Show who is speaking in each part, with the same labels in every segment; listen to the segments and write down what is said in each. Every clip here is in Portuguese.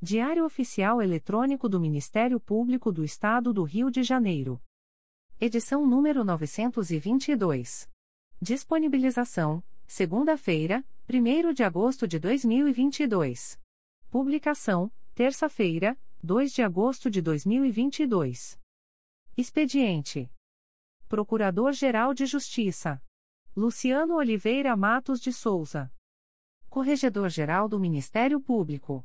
Speaker 1: Diário Oficial Eletrônico do Ministério Público do Estado do Rio de Janeiro. Edição número 922. Disponibilização: segunda-feira, 1 de agosto de 2022. Publicação: terça-feira, 2 de agosto de 2022. Expediente: Procurador-Geral de Justiça Luciano Oliveira Matos de Souza. Corregedor-Geral do Ministério Público.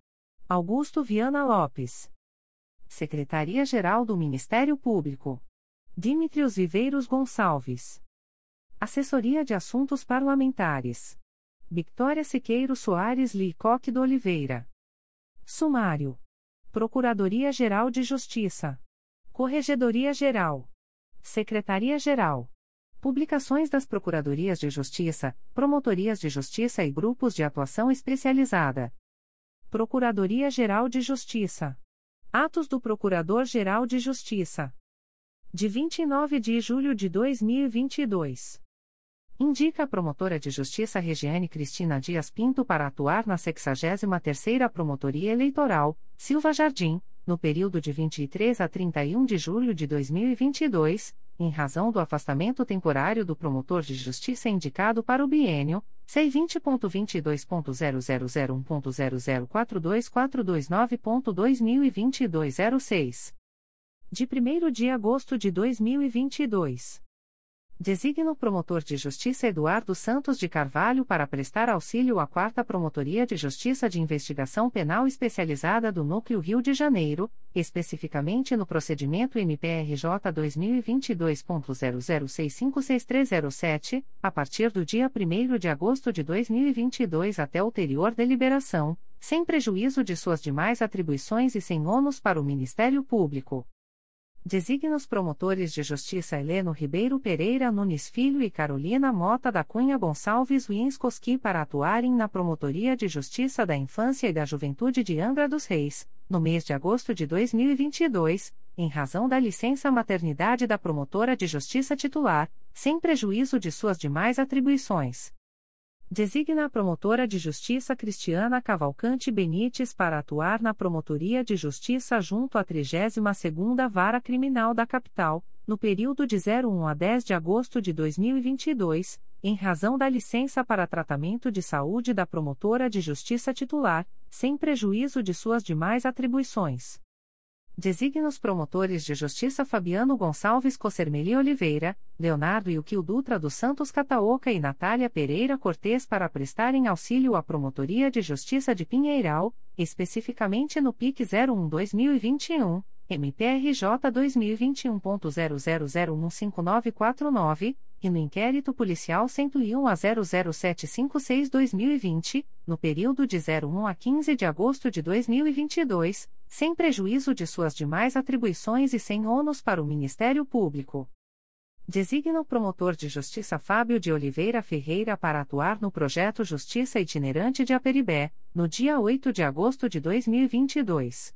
Speaker 1: Augusto Viana Lopes. Secretaria-Geral do Ministério Público. Dimitrios Viveiros Gonçalves. Assessoria de Assuntos Parlamentares. Victoria Siqueiro Soares Licoque do Oliveira. Sumário. Procuradoria-Geral de Justiça. Corregedoria-Geral. Secretaria-Geral. Publicações das Procuradorias de Justiça, Promotorias de Justiça e Grupos de Atuação Especializada. Procuradoria-Geral de Justiça. Atos do Procurador-Geral de Justiça. De 29 de julho de 2022. Indica a promotora de justiça Regiane Cristina Dias Pinto para atuar na 63ª Promotoria Eleitoral, Silva Jardim, no período de 23 a 31 de julho de 2022, em razão do afastamento temporário do promotor de justiça indicado para o biênio C20.22.0001.0042429.2022 06. De 1 de agosto de 2022. Designa o promotor de justiça Eduardo Santos de Carvalho para prestar auxílio à 4 Promotoria de Justiça de Investigação Penal Especializada do Núcleo Rio de Janeiro, especificamente no procedimento MPRJ 2022.00656307, a partir do dia 1 de agosto de 2022 até ulterior deliberação, sem prejuízo de suas demais atribuições e sem ônus para o Ministério Público. Designa os promotores de justiça Heleno Ribeiro Pereira Nunes Filho e Carolina Mota da Cunha Gonçalves Winskoski para atuarem na Promotoria de Justiça da Infância e da Juventude de Angra dos Reis, no mês de agosto de 2022, em razão da licença maternidade da promotora de justiça titular, sem prejuízo de suas demais atribuições. Designa a promotora de justiça Cristiana Cavalcante Benites para atuar na Promotoria de Justiça junto à 32ª Vara Criminal da Capital, no período de 01 a 10 de agosto de 2022, em razão da licença para tratamento de saúde da promotora de justiça titular, sem prejuízo de suas demais atribuições. Designa os promotores de justiça Fabiano Gonçalves Cossermeli Oliveira, Leonardo Ilquil Dutra dos Santos Cataoca e Natália Pereira Cortes para prestarem auxílio à Promotoria de Justiça de Pinheiral, especificamente no PIC 01-2021, MPRJ 2021.00015949, e no inquérito policial 101 a 00756-2020, no período de 01 a 15 de agosto de 2022, sem prejuízo de suas demais atribuições e sem ônus para o Ministério Público. Designa o promotor de justiça Fábio de Oliveira Ferreira para atuar no projeto Justiça Itinerante de Aperibé, no dia 8 de agosto de 2022.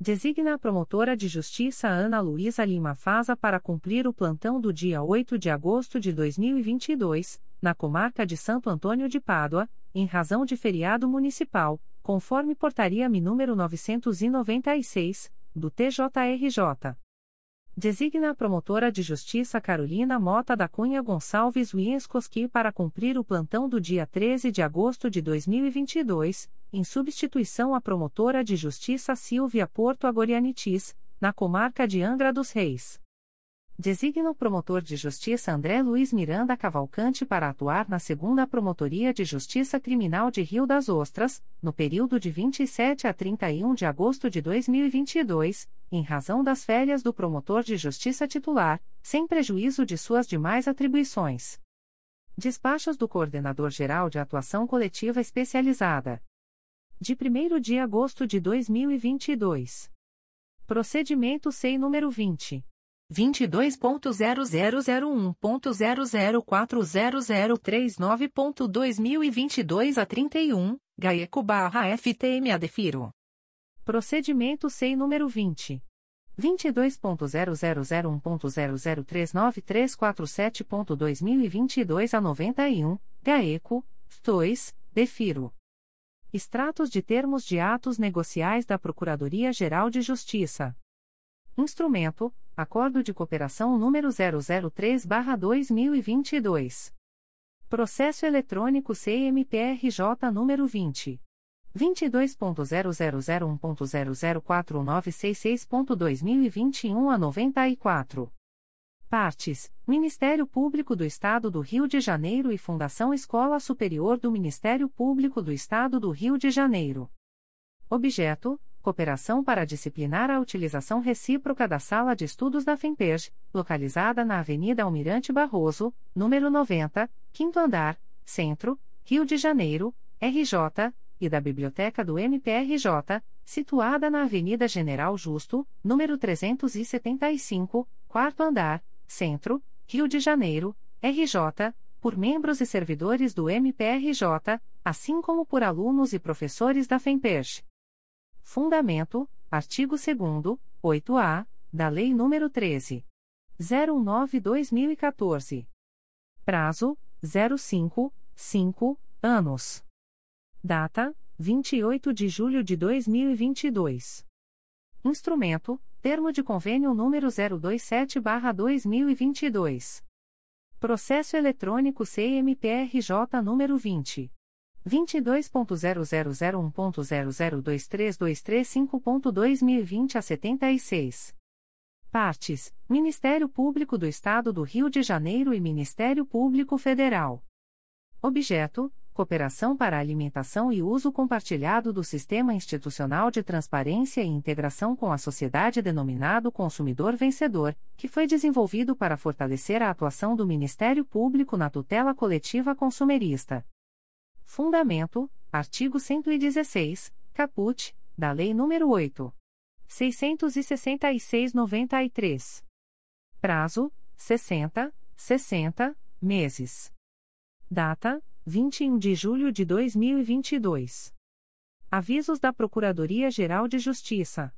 Speaker 1: Designa a promotora de justiça Ana Luísa Lima Faza para cumprir o plantão do dia 8 de agosto de 2022, na comarca de Santo Antônio de Pádua, em razão de feriado municipal, conforme portaria-me número 996, do TJRJ. Designa a promotora de justiça Carolina Mota da Cunha Gonçalves Wienskoski para cumprir o plantão do dia 13 de agosto de 2022, em substituição à promotora de justiça Silvia Porto Agorianitis, na comarca de Angra dos Reis. Designa o promotor de justiça André Luiz Miranda Cavalcante para atuar na segunda Promotoria de Justiça Criminal de Rio das Ostras, no período de 27 a 31 de agosto de 2022, em razão das férias do promotor de justiça titular, sem prejuízo de suas demais atribuições. Despachos do Coordenador-Geral de Atuação Coletiva Especializada. De 1 de agosto de 2022. Procedimento SEI número 20. 22.0001.0040039.2022 a 31, GAECO barra FTM Adefiro. Procedimento SEI número 20. 22.0001.0039347.2022 a 91, GAECO, 2, Defiro. Extratos de termos de atos negociais da Procuradoria-Geral de Justiça. Instrumento: Acordo de Cooperação número 003/2022. Processo eletrônico CMPRJ número 20 22.0001.0041966.2021 a 94. Partes: Ministério Público do Estado do Rio de Janeiro e Fundação Escola Superior do Ministério Público do Estado do Rio de Janeiro. Objeto: cooperação para disciplinar a utilização recíproca da Sala de Estudos da FEMPERJ, localizada na Avenida Almirante Barroso, número 90, quinto andar, Centro, Rio de Janeiro, RJ, e da Biblioteca do MPRJ, situada na Avenida General Justo, número 375, quarto andar, Centro, Rio de Janeiro, RJ, por membros e servidores do MPRJ, assim como por alunos e professores da FEMPERJ. Fundamento: artigo 2 8-A, da Lei nº 13. 019-2014. Prazo: 05, 5 anos. Data: 28 de julho de 2022. Instrumento: Termo de Convênio número 027/2022. Processo eletrônico CMPRJ número 20 22.0001.0023235.2020 a 76. Partes: Ministério Público do Estado do Rio de Janeiro e Ministério Público Federal. Objeto: Cooperação para a alimentação e uso compartilhado do Sistema Institucional de Transparência e Integração com a Sociedade denominado Consumidor Vencedor, que foi desenvolvido para fortalecer a atuação do Ministério Público na tutela coletiva consumerista. Fundamento: artigo 116, caput, da Lei nº 8. 666-93. Prazo: 60, 60 meses. Data: 21 de julho de 2022. Avisos da Procuradoria-Geral de Justiça.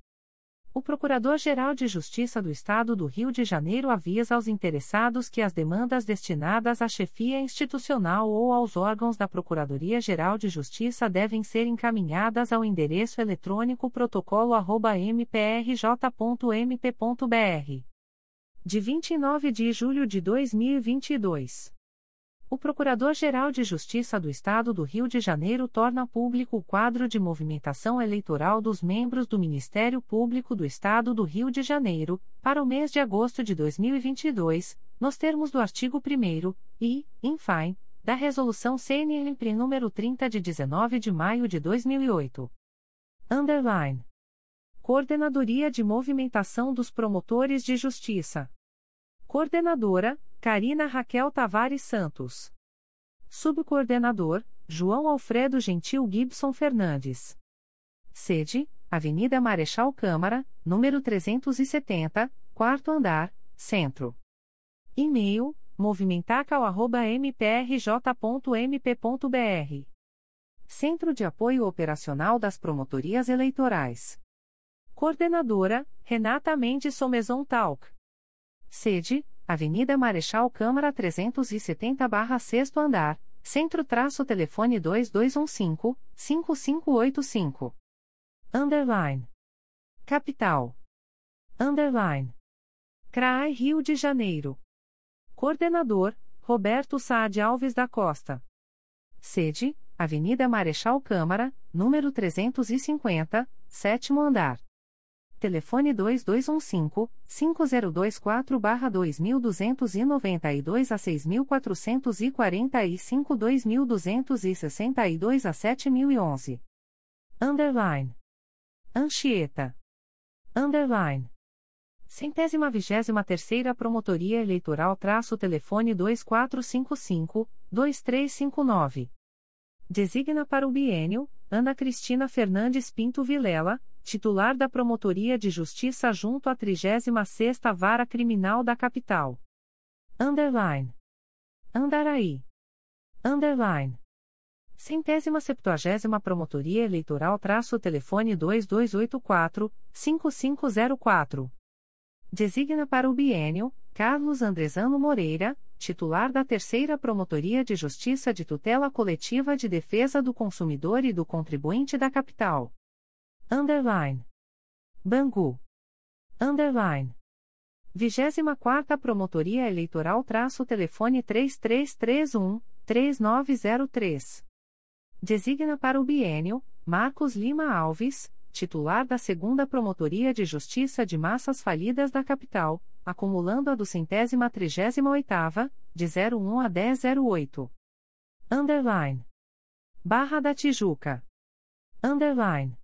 Speaker 1: O Procurador-Geral de Justiça do Estado do Rio de Janeiro avisa aos interessados que as demandas destinadas à chefia institucional ou aos órgãos da Procuradoria-Geral de Justiça devem ser encaminhadas ao endereço eletrônico protocolo@mprj.mp.br. De 29 de julho de 2022. O Procurador-Geral de Justiça do Estado do Rio de Janeiro torna público o quadro de movimentação eleitoral dos membros do Ministério Público do Estado do Rio de Janeiro, para o mês de agosto de 2022, nos termos do artigo 1 e, infine, da Resolução CNMP nº 30 de 19 de maio de 2008. Underline. Coordenadoria de Movimentação dos Promotores de Justiça. Coordenadora, Carina Raquel Tavares Santos. Subcoordenador, João Alfredo Gentil Gibson Fernandes. Sede, Avenida Marechal Câmara, número 370, quarto andar, Centro. E-mail, movimentacal.mprj.mp.br. Centro de Apoio Operacional das Promotorias Eleitorais. Coordenadora, Renata Mendes Somezon Talc. Sede, Avenida Marechal Câmara 370-6 andar, Centro-Telefone 2215-5585. Underline. Capital. Underline. CRAI Rio de Janeiro. Coordenador, Roberto Saad Alves da Costa. Sede, Avenida Marechal Câmara, número 350, sétimo andar. Telefone 2215-5024-2292 a 6445-2262 a 7011. Underline. Anchieta. Underline. Centésima vigésima terceira Promotoria Eleitoral traço telefone 2455-2359. Designa para o bienio, Ana Cristina Fernandes Pinto Vilela, titular da Promotoria de Justiça junto à 36ª Vara Criminal da Capital. Underline. Andaraí. Underline. Centésima septuagésima Promotoria Eleitoral traço telefone 2284-5504. Designa para o bienio, Carlos Andrezano Moreira, titular da Terceira Promotoria de Justiça de Tutela Coletiva de Defesa do Consumidor e do Contribuinte da Capital. Underline. Bangu. Underline. 24 Promotoria Eleitoral traço telefone 3331-3903. Designa para o bienio, Marcos Lima Alves, titular da Segunda Promotoria de Justiça de Massas Falidas da Capital, acumulando a do centésima trigésima oitava, de 01 a 1008. Underline. Barra da Tijuca. Underline.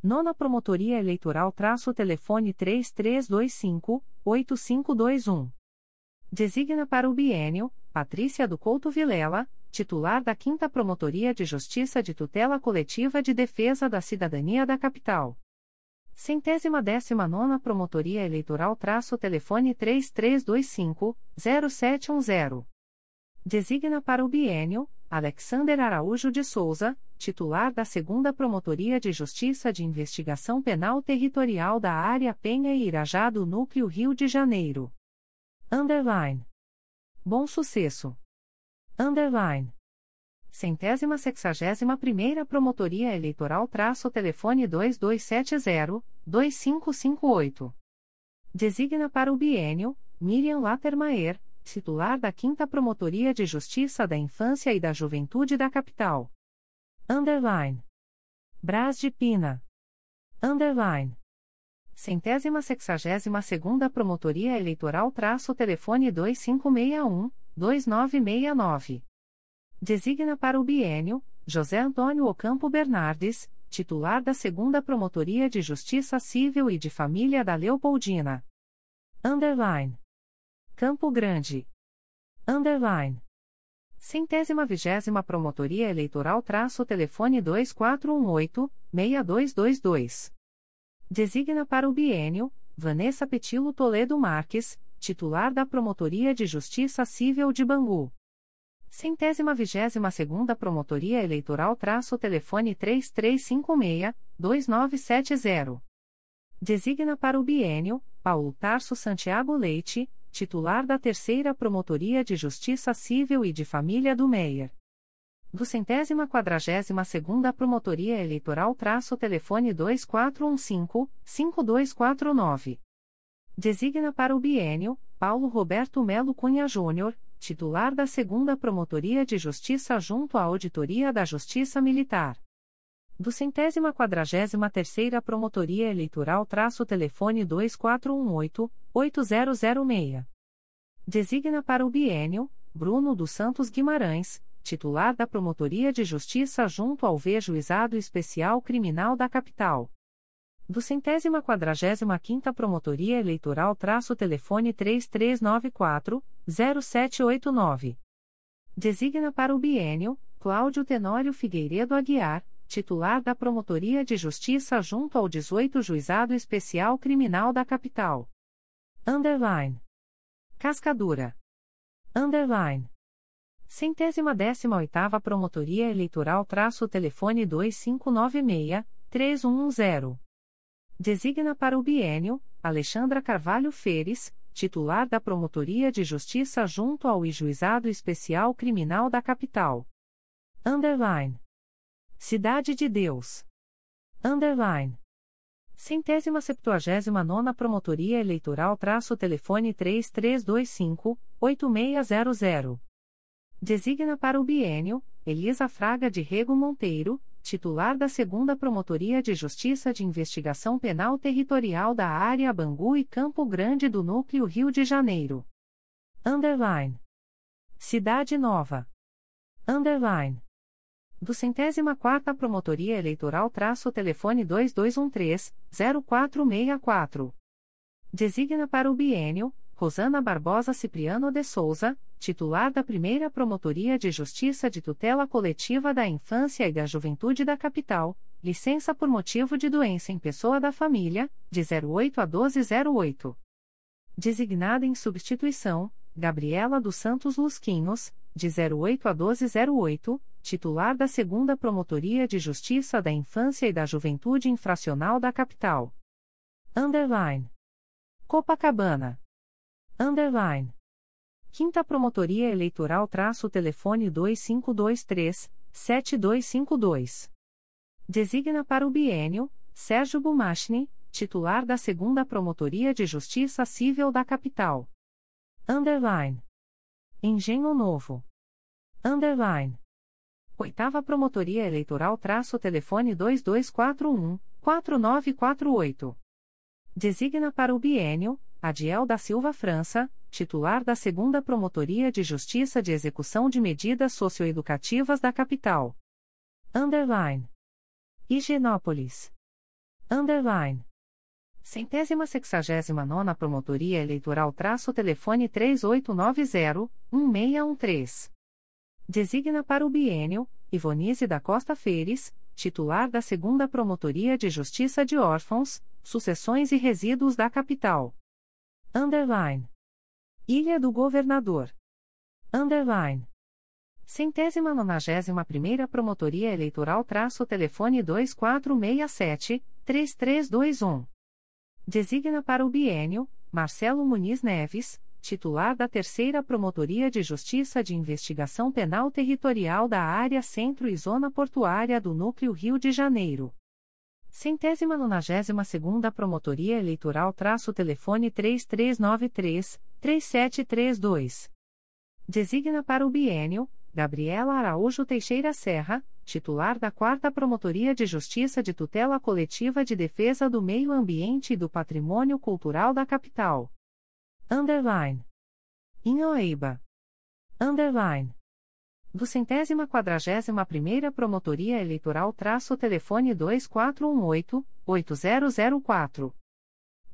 Speaker 1: Nona Promotoria Eleitoral traço telefone 3325-8521. Designa para o bienio, Patrícia do Couto Vilela, titular da 5 Promotoria de Justiça de Tutela Coletiva de Defesa da Cidadania da Capital. Centésima décima nona Promotoria Eleitoral traço telefone 3325-0710. Designa para o bienio, Alexander Araújo de Souza, titular da segunda Promotoria de Justiça de Investigação Penal Territorial da Área Penha e Irajá do Núcleo Rio de Janeiro. Underline. Bom Sucesso. Underline. Centésima sexagésima primeira Promotoria Eleitoral traço telefone 2270-2558. Designa para o bienio, Miriam Lattermaier, titular da 5 Promotoria de Justiça da Infância e da Juventude da Capital. Underline. Brás de Pina. Underline. Centésima sexagésima segunda Promotoria Eleitoral traço telefone 2561 2969. Designa para o bienio José Antônio Ocampo Bernardes, titular da Segunda Promotoria de Justiça Civil e de Família da Leopoldina. Underline. Campo Grande. Underline. Centésima vigésima Promotoria Eleitoral traço telefone 2418-6222. Designa para o bienio Vanessa Petilo Toledo Marques, titular da Promotoria de Justiça Civil de Bangu. Centésima vigésima segunda Promotoria Eleitoral traço telefone 3356-2970. Designa para o bienio, Paulo Tarso Santiago Leite, titular da Terceira Promotoria de Justiça Civil e de Família do Meier. Do centésima quadragésima segunda Promotoria Eleitoral traço telefone 2415-5249. Designa para o bienio, Paulo Roberto Melo Cunha Júnior, titular da Segunda Promotoria de Justiça junto à Auditoria da Justiça Militar. Do centésima quadragésima terceira Promotoria Eleitoral traço telefone 2418-8006. Designa para o bienio, Bruno dos Santos Guimarães, titular da Promotoria de Justiça junto ao V-Juizado Especial Criminal da Capital do centésima quadragésima quinta Promotoria Eleitoral traço telefone 3394-0789. Designa para o bienio, Cláudio Tenório Figueiredo Aguiar, titular da Promotoria de Justiça junto ao 18 Juizado Especial Criminal da Capital. Underline. Cascadura. Underline. Centésima décima oitava Promotoria Eleitoral traço telefone 2596-3110. Designa para o bienio Alexandra Carvalho Feres, titular da Promotoria de Justiça junto ao Juizado Especial Criminal da Capital. Underline. Cidade de Deus. Underline. Centésima septuagésima nona Promotoria Eleitoral traço telefone 3325-8600. Designa para o bienio, Elisa Fraga de Rego Monteiro, titular da segunda Promotoria de Justiça de Investigação Penal Territorial da Área Bangu e Campo Grande do Núcleo Rio de Janeiro. Underline. Cidade Nova. Underline do centésima quarta Promotoria Eleitoral traço telefone 2213-0464. Designa para o bienio, Rosana Barbosa Cipriano de Souza, titular da primeira Promotoria de Justiça de Tutela Coletiva da Infância e da Juventude da Capital, licença por motivo de doença em pessoa da família, de 08 a 1208. Designada em substituição, Gabriela dos Santos Lusquinhos, de 08 a 1208, titular da Segunda Promotoria de Justiça da Infância e da Juventude Infracional da Capital. Underline. Copacabana. Underline. Quinta Promotoria Eleitoral traço telefone 2523 7252. Designa para o bienio Sérgio Bumachni, titular da Segunda Promotoria de Justiça Civil da Capital. Underline. Engenho Novo. Underline. Oitava Promotoria Eleitoral traço telefone 2241 4948. Designa para o bienio Adiel da Silva França, titular da Segunda Promotoria de Justiça de Execução de Medidas Socioeducativas da Capital. Underline. Higienópolis. Underline. Centésima sexagésima nona Promotoria Eleitoral traço telefone 3890-1613. Designa para o bienio, Ivonise da Costa Feires, titular da Segunda Promotoria de Justiça de Órfãos, Sucessões e Resíduos da Capital. Underline. Ilha do Governador. Underline. Centésima nonagésima primeira Promotoria Eleitoral traço telefone 2467-3321. Designa para o bienio, Marcelo Muniz Neves, titular da Terceira Promotoria de Justiça de Investigação Penal Territorial da Área Centro e Zona Portuária do Núcleo Rio de Janeiro. Centésima nonagésima segunda Promotoria Eleitoral traço telefone 3393-3732. Designa para o bienio, Gabriela Araújo Teixeira Serra, titular da Quarta Promotoria de Justiça de Tutela Coletiva de Defesa do Meio Ambiente e do Patrimônio Cultural da Capital. Underline. Inhoeiba. Underline. Do centésima quadragésima primeira Promotoria Eleitoral traço telefone 2418-8004.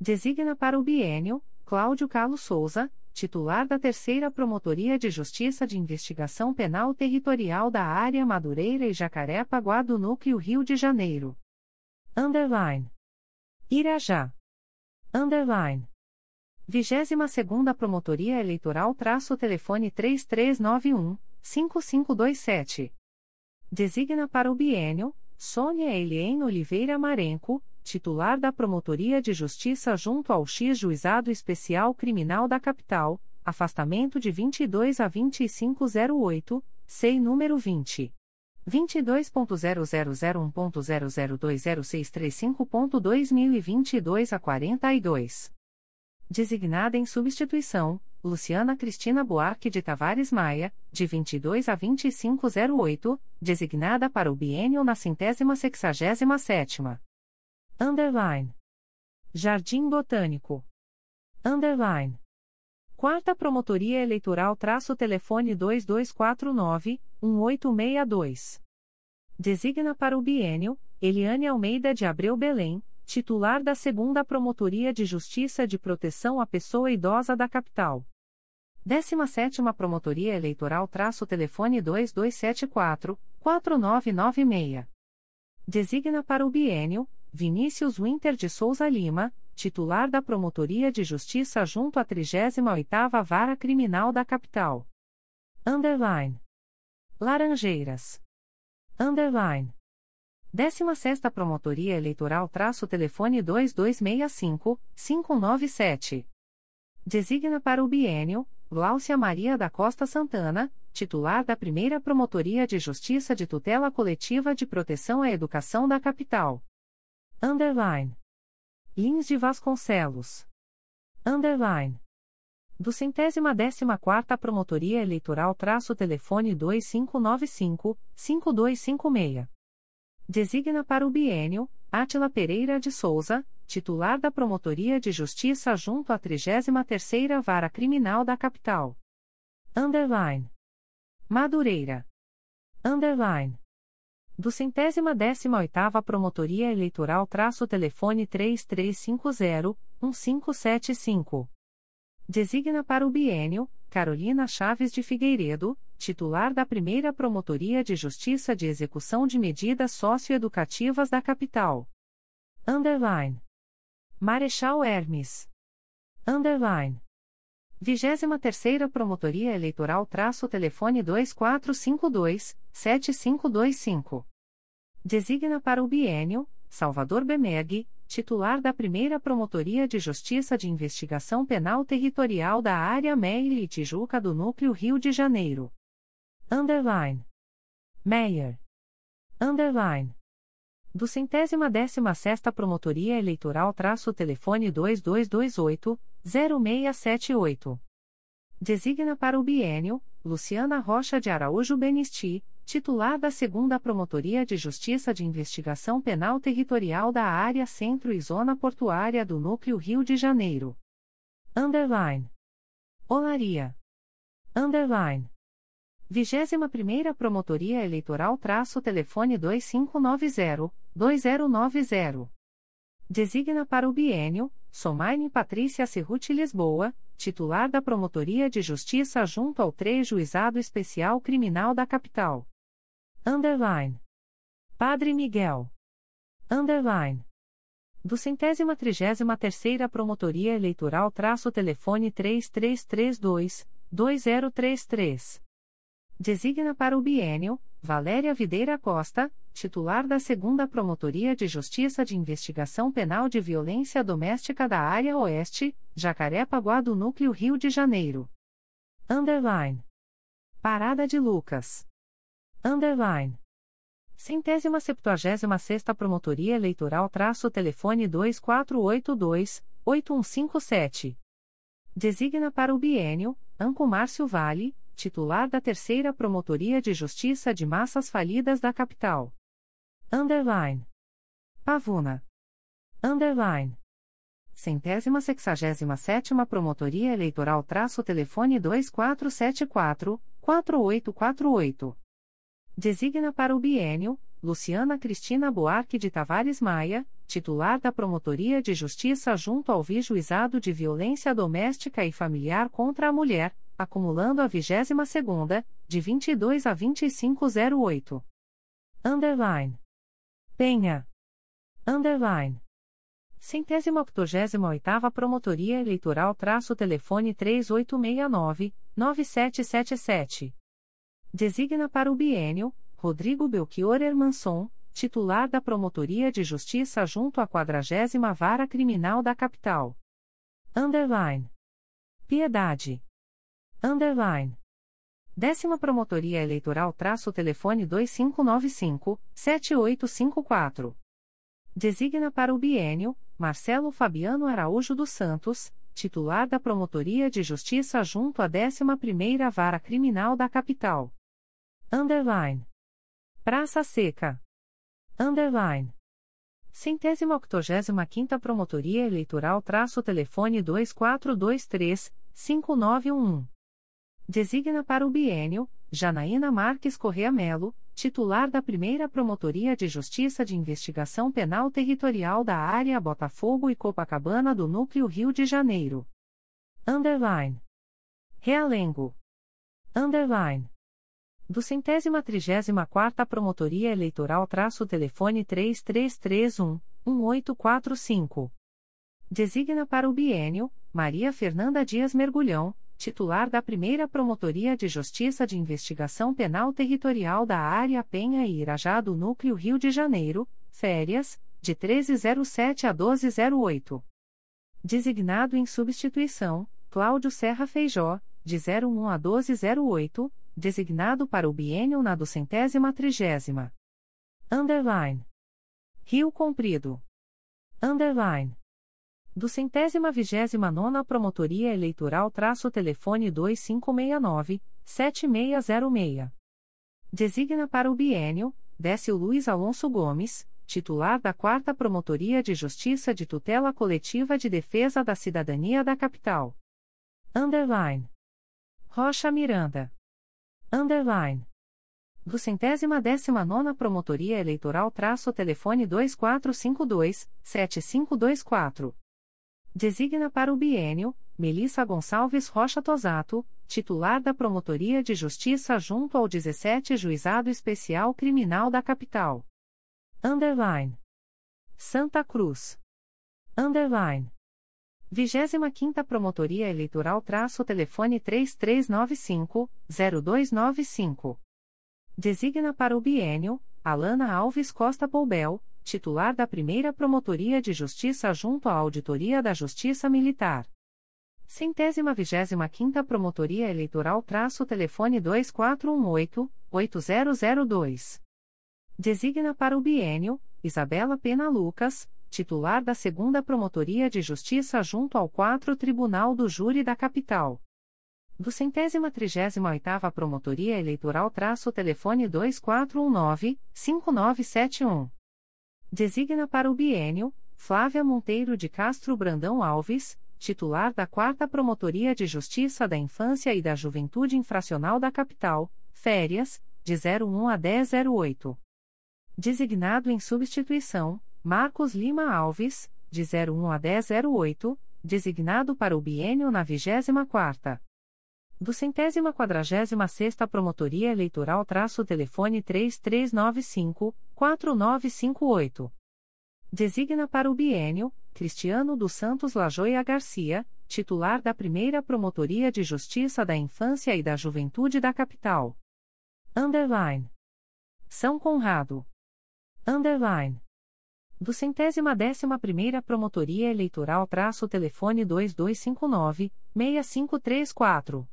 Speaker 1: Designa para o bienio, Cláudio Carlos Souza, titular da Terceira Promotoria de Justiça de Investigação Penal Territorial da Área Madureira e Jacaré-Paguá do Núcleo Rio de Janeiro. Underline. Irajá. Underline. 22 segunda Promotoria Eleitoral traço telefone 3391 5527. Designa para o bienio Sônia Eliane Oliveira Marenco, titular da Promotoria de Justiça junto ao X Juizado Especial Criminal da Capital, afastamento de 22 a 2508, SEI número 20 22.0001.0020635.2022 a 42 designada em substituição, Luciana Cristina Buarque de Tavares Maia, de 22 a 2508, designada para o biênio na centésima sexagésima sétima. Underline. Jardim Botânico. Underline. Quarta Promotoria Eleitoral traço telefone 2249-1862. Designa para o biênio, Eliane Almeida de Abreu Belém, titular da Segunda Promotoria de Justiça de Proteção à Pessoa Idosa da Capital. 17ª Promotoria Eleitoral traço telefone 2274-4996. Designa para o bienio, Vinícius Winter de Souza Lima, titular da Promotoria de Justiça junto à 38ª Vara Criminal da Capital. Underline. Laranjeiras. Underline. 16 Promotoria Eleitoral traço telefone 2265-597. Designa para o bienio, Gláucia Maria da Costa Santana, titular da primeira Promotoria de Justiça de Tutela Coletiva de Proteção à Educação da Capital. Underline. Lins de Vasconcelos. Underline. Do centésima décima quarta Promotoria Eleitoral traço telefone 2595-5256. Designa para o bienio, Átila Pereira de Souza, titular da Promotoria de Justiça junto à 33ª Vara Criminal da Capital. Underline. Madureira. Underline. Do centésima décima oitava Promotoria Eleitoral traço telefone 3350-1575. Designa para o bienio, Carolina Chaves de Figueiredo, titular da primeira Promotoria de Justiça de Execução de Medidas Socioeducativas da Capital. Underline. Marechal Hermes. Underline. 23ª Promotoria Eleitoral traço telefone 2452-7525. Designa para o bienio, Salvador Bemeg, titular da primeira Promotoria de Justiça de Investigação Penal Territorial da Área Meire e Tijuca do Núcleo Rio de Janeiro. Underline. Meyer. Underline. Do centésima décima sexta Promotoria Eleitoral traço telefone 2228-0678. Designa para o bienio, Luciana Rocha de Araújo Benisti, titular da segunda Promotoria de Justiça de Investigação Penal Territorial da Área Centro e Zona Portuária do Núcleo Rio de Janeiro. Underline. Olaria. Underline. 21ª Promotoria Eleitoral traço telefone 2590-2090. Designa para o bienio, Somaine Patrícia Cerruti Lisboa, titular da Promotoria de Justiça junto ao 3 Juizado Especial Criminal da Capital. Underline. Padre Miguel. Underline. Do centésima trigésima terceira Promotoria Eleitoral traço telefone 3332-2033. Designa para o bienio, Valéria Videira Costa, titular da segunda Promotoria de Justiça de Investigação Penal de Violência Doméstica da Área Oeste, Jacaré-Paguá do Núcleo Rio de Janeiro. Underline. Parada de Lucas. Underline. Centésima septuagésima sexta Promotoria Eleitoral traço telefone 2482-8157. Designa para o bienio, Anco Márcio Vale, titular da Terceira Promotoria de Justiça de Massas Falidas da Capital. Underline. Pavuna. Underline. Centésima sexagésima sétima Promotoria Eleitoral traço telefone 2474-4848. Designa para o bienio, Luciana Cristina Buarque de Tavares Maia, titular da Promotoria de Justiça junto ao Vijuizado de Violência Doméstica e Familiar contra a Mulher, acumulando a 22ª, de 22 a 2508. Underline. Penha. Underline. Centésima octogésima oitava Promotoria Eleitoral traço telefone 3869-9777. Designa para o bienio, Rodrigo Belchior Hermanson, titular da Promotoria de Justiça junto à 40 Vara Criminal da Capital. Underline. Piedade. Underline. Décima Promotoria Eleitoral traço telefone 2595-7854. Designa para o bienio, Marcelo Fabiano Araújo dos Santos, titular da Promotoria de Justiça junto à 11ª Vara Criminal da Capital. Underline. Praça Seca. Underline. Centésima octogésima quinta Promotoria Eleitoral traço telefone 2423-5911. Designa para o bienio, Janaína Marques Correa Melo, titular da primeira Promotoria de Justiça de Investigação Penal Territorial da Área Botafogo e Copacabana do Núcleo Rio de Janeiro. Underline. Realengo. Underline. Do centésima trigésima quarta Promotoria Eleitoral traço telefone 3331-1845. Designa para o bienio, Maria Fernanda Dias Mergulhão, titular da primeira Promotoria de Justiça de Investigação Penal Territorial da Área Penha e Irajá do Núcleo Rio de Janeiro, férias, de 1307 a 1208. Designado em substituição, Cláudio Serra Feijó, de 01 a 1208, designado para o biênio na duzentésima trigésima. Underline. Rio Comprido. Underline. Do centésima vigésima nona Promotoria Eleitoral traço telefone 2569-7606. Designa para o biênio, Décio Luiz Alonso Gomes, titular da quarta Promotoria de Justiça de Tutela Coletiva de Defesa da Cidadania da Capital. Underline. Rocha Miranda. Underline. Do centésima décima nona Promotoria Eleitoral traço telefone 2452-7524. Designa para o biênio, Melissa Gonçalves Rocha Tosato, titular da Promotoria de Justiça junto ao 17 Juizado Especial Criminal da Capital. Underline. Santa Cruz. Underline. 25ª Promotoria Eleitoral traço telefone 3395-0295. Designa para o biênio, Alana Alves Costa Poubel, titular da primeira Promotoria de Justiça junto à Auditoria da Justiça Militar. Centésima vigésima quinta Promotoria Eleitoral traço telefone 2418-8002. Designa para o biênio, Isabela Pena Lucas, titular da segunda Promotoria de Justiça junto ao 4 Tribunal do Júri da Capital. Do centésima trigésima oitava Promotoria Eleitoral traço telefone 2419-5971. Designa para o biênio, Flávia Monteiro de Castro Brandão Alves, titular da 4 Promotoria de Justiça da Infância e da Juventude Infracional da Capital, férias, de 01 a 1008. Designado em substituição, Marcos Lima Alves, de 01 a 1008, designado para o biênio na 24ª. Do centésima quadragésima sexta Promotoria Eleitoral traço telefone 3395-4958. Designa para o biênio, Cristiano dos Santos Lajoia Garcia, titular da primeira Promotoria de Justiça da Infância e da Juventude da Capital. Underline. São Conrado. Underline. Do centésima décima primeira Promotoria Eleitoral traço telefone 2259-6534.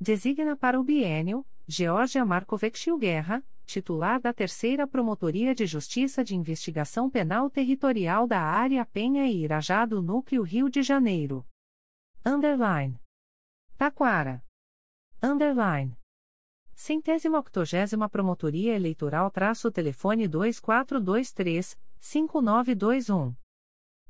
Speaker 1: Designa para o biênio, Georgia Marcovecchio Guerra, titular da Terceira Promotoria de Justiça de Investigação Penal Territorial da Área Penha e Irajá do Núcleo Rio de Janeiro. Underline. Taquara. Underline. Centésima octogésima Promotoria Eleitoral traço telefone 2423-5921.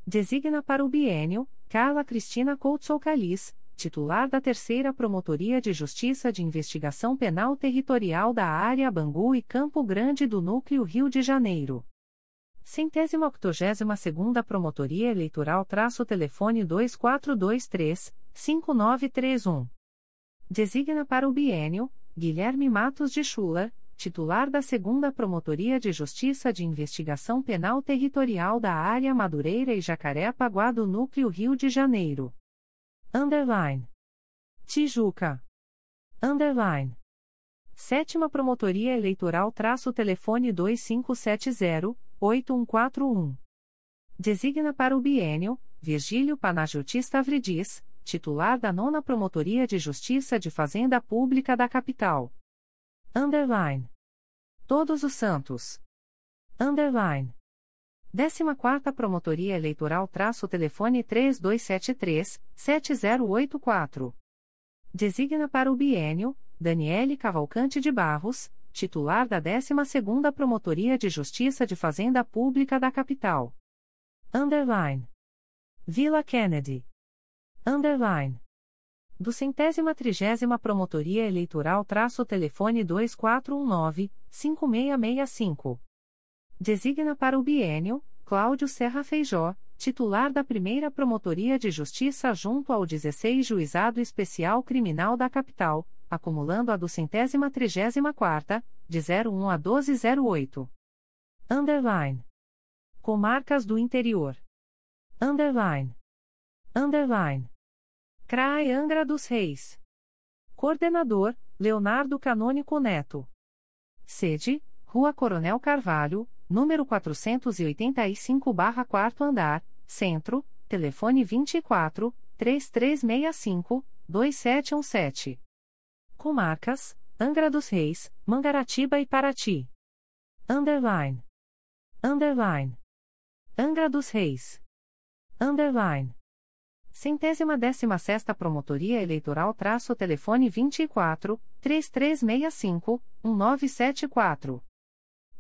Speaker 1: Designa para o biênio, Carla Cristina Couto Calis, titular da Terceira Promotoria de Justiça de Investigação Penal Territorial da Área Bangu e Campo Grande do Núcleo Rio de Janeiro. Centésima octogésima segunda Promotoria Eleitoral traço telefone 2423-5931. Designa para o biênio, Guilherme Matos de Chula, titular da segunda Promotoria de Justiça de Investigação Penal Territorial da Área Madureira e Jacaré-Paguá do Núcleo Rio de Janeiro. Underline. Tijuca. Underline. Sétima Promotoria Eleitoral traço telefone 2570-8141. Designa para o biênio, Virgílio Panagiotista Vridis, titular da nona Promotoria de Justiça de Fazenda Pública da Capital. Underline. Todos os Santos. Underline. 14ª Promotoria Eleitoral traço telefone 3273-7084. Designa para o biênio, Daniele Cavalcante de Barros, titular da 12ª Promotoria de Justiça de Fazenda Pública da Capital. Underline. Vila Kennedy. Underline. Do centésima trigésima Promotoria Eleitoral traço telefone 2419-5665. Designa para o biênio, Cláudio Serra Feijó, titular da primeira Promotoria de Justiça junto ao 16 Juizado Especial Criminal da Capital, acumulando a do centésima trigésima quarta, de 01 a 1208. Underline. Comarcas do Interior. Underline. Underline. CRAE Angra dos Reis. Coordenador, Leonardo Canônico Neto. Sede, Rua Coronel Carvalho, número 485-4 andar, Centro, telefone 24 3365 2717. Comarcas: Angra dos Reis, Mangaratiba e Paraty. Underline. Underline. Angra dos Reis. Underline. Centésima décima sexta Promotoria Eleitoral traço telefone 24 3365 1974.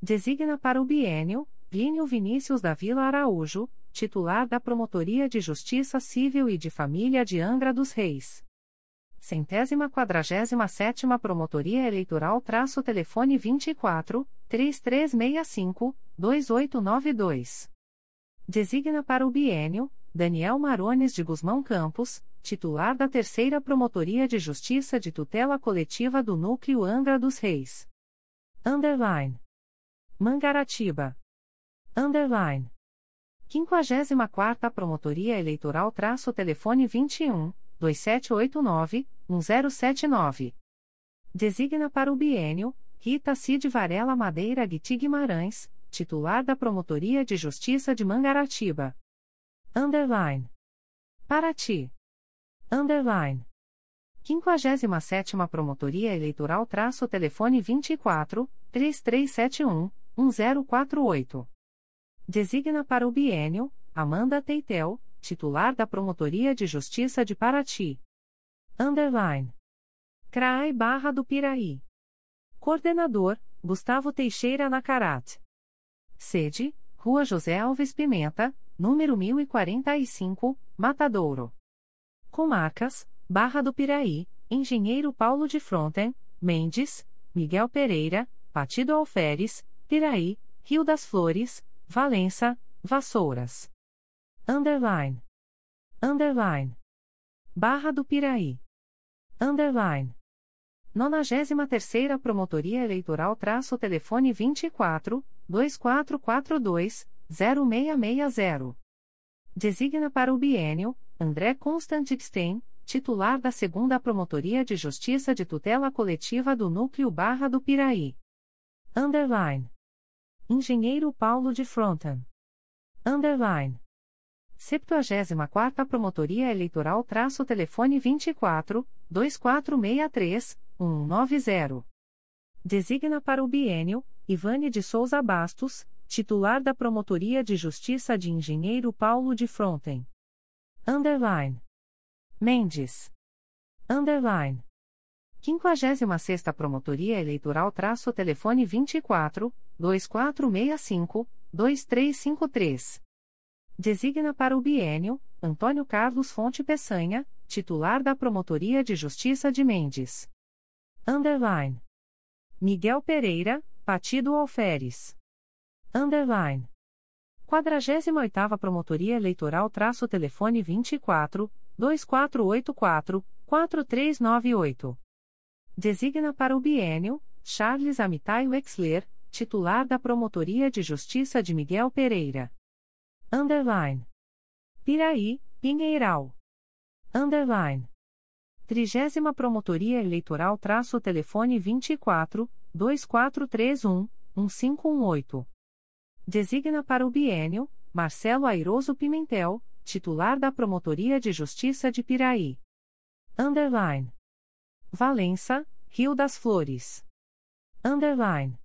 Speaker 1: Designa para o bienio, Plínio Vinícius da Vila Araújo, titular da Promotoria de Justiça Civil e de Família de Angra dos Reis. Centésima quadragésima sétima Promotoria Eleitoral traço telefone 24 3365 2892. Designa para o bienio, Daniel Marones de Guzmão Campos, titular da Terceira Promotoria de Justiça de Tutela Coletiva do Núcleo Angra dos Reis. Underline. Mangaratiba. Underline. 54ª Promotoria Eleitoral traço telefone 21 2789 1079. Designa para o bienio Rita Cid Varela Madeira Guiti Guimarães, titular da Promotoria de Justiça de Mangaratiba. Underline. Paraty. Underline. 57ª Promotoria Eleitoral traço telefone 24 3371 1048. Designa para o bienio Amanda Teitel, titular da Promotoria de Justiça de Paraty. Underline. CRAI Barra do Piraí. Coordenador, Gustavo Teixeira Nacarat. Sede, Rua José Alves Pimenta, número 1045, Matadouro. Comarcas, Barra do Piraí, Engenheiro Paulo de Fronten, Mendes, Miguel Pereira, Partido Alferes, Piraí, Rio das Flores, Valença, Vassouras. Underline. Underline. Barra do Piraí. Underline. 93ª Promotoria Eleitoral traço telefone 24 2442 0660. Designa para o bienio André Constantstein, titular da 2 Promotoria de Justiça de Tutela Coletiva do Núcleo Barra do Piraí. Underline. Engenheiro Paulo de Fronten. Underline. 74ª Promotoria Eleitoral traço telefone 24 2463 190. Designa para o bienio Ivane de Souza Bastos, titular da Promotoria de Justiça de Engenheiro Paulo de Fronten. Underline. Mendes. Underline. 56 Promotoria Eleitoral traço telefone 24 2465 2353. Designa para o bienio Antônio Carlos Fonte Peçanha, titular da Promotoria de Justiça de Mendes. Underline. Miguel Pereira, Partido Alferes. Underline. 48ª Promotoria Eleitoral traço telefone 24 2484 4398. Designa para o bienio Charles Amitai Wexler, titular da Promotoria de Justiça de Miguel Pereira. Underline. Piraí, Pinheiral. Underline. Trigésima Promotoria Eleitoral traço telefone 24 2431 1518. Designa para o bienio Marcelo Airoso Pimentel, titular da Promotoria de Justiça de Piraí. Underline. Valença, Rio das Flores. Underline.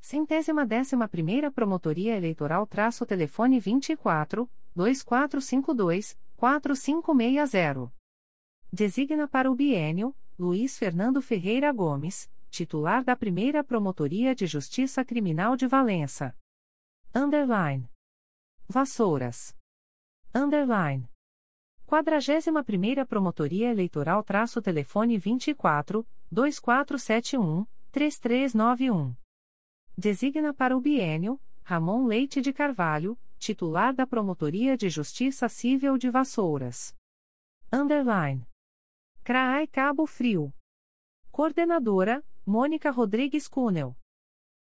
Speaker 1: Centésima décima primeira Promotoria Eleitoral traço telefone 24 2452 4560. Designa para o bienio Luiz Fernando Ferreira Gomes, titular da primeira Promotoria de Justiça Criminal de Valença. Underline. Vassouras. Underline. 41ª Promotoria Eleitoral traço telefone 24 2471 3391. Designa para o bienio Ramon Leite de Carvalho, titular da Promotoria de Justiça Civil de Vassouras. Underline. CRAI Cabo Frio. Coordenadora, Mônica Rodrigues Cunel.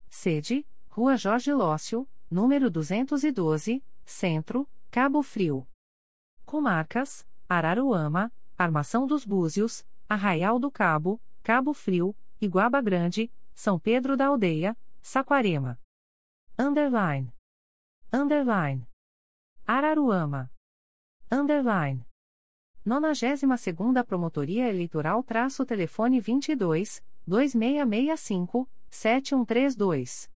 Speaker 1: Sede, Rua Jorge Lócio, número 212, Centro, Cabo Frio. Comarcas, Araruama, Armação dos Búzios, Arraial do Cabo, Cabo Frio, Iguaba Grande, São Pedro da Aldeia, Saquarema. Underline. Underline. Araruama. Underline. 92ª Promotoria Eleitoral traço telefone 22 2665 7132.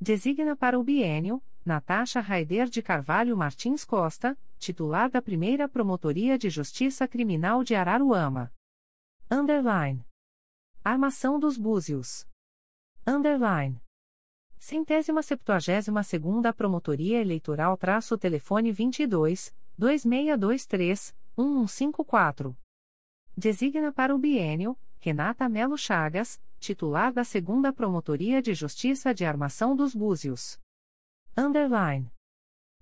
Speaker 1: Designa para o bienio Natasha Raider de Carvalho Martins Costa, titular da Primeira Promotoria de Justiça Criminal de Araruama. Underline. Armação dos Búzios. Underline. Centésima septuagésima segunda Promotoria Eleitoral traço telefone 22 2623 1154. Designa para o bienio Renata Melo Chagas, titular da segunda Promotoria de Justiça de Armação dos Búzios. Underline.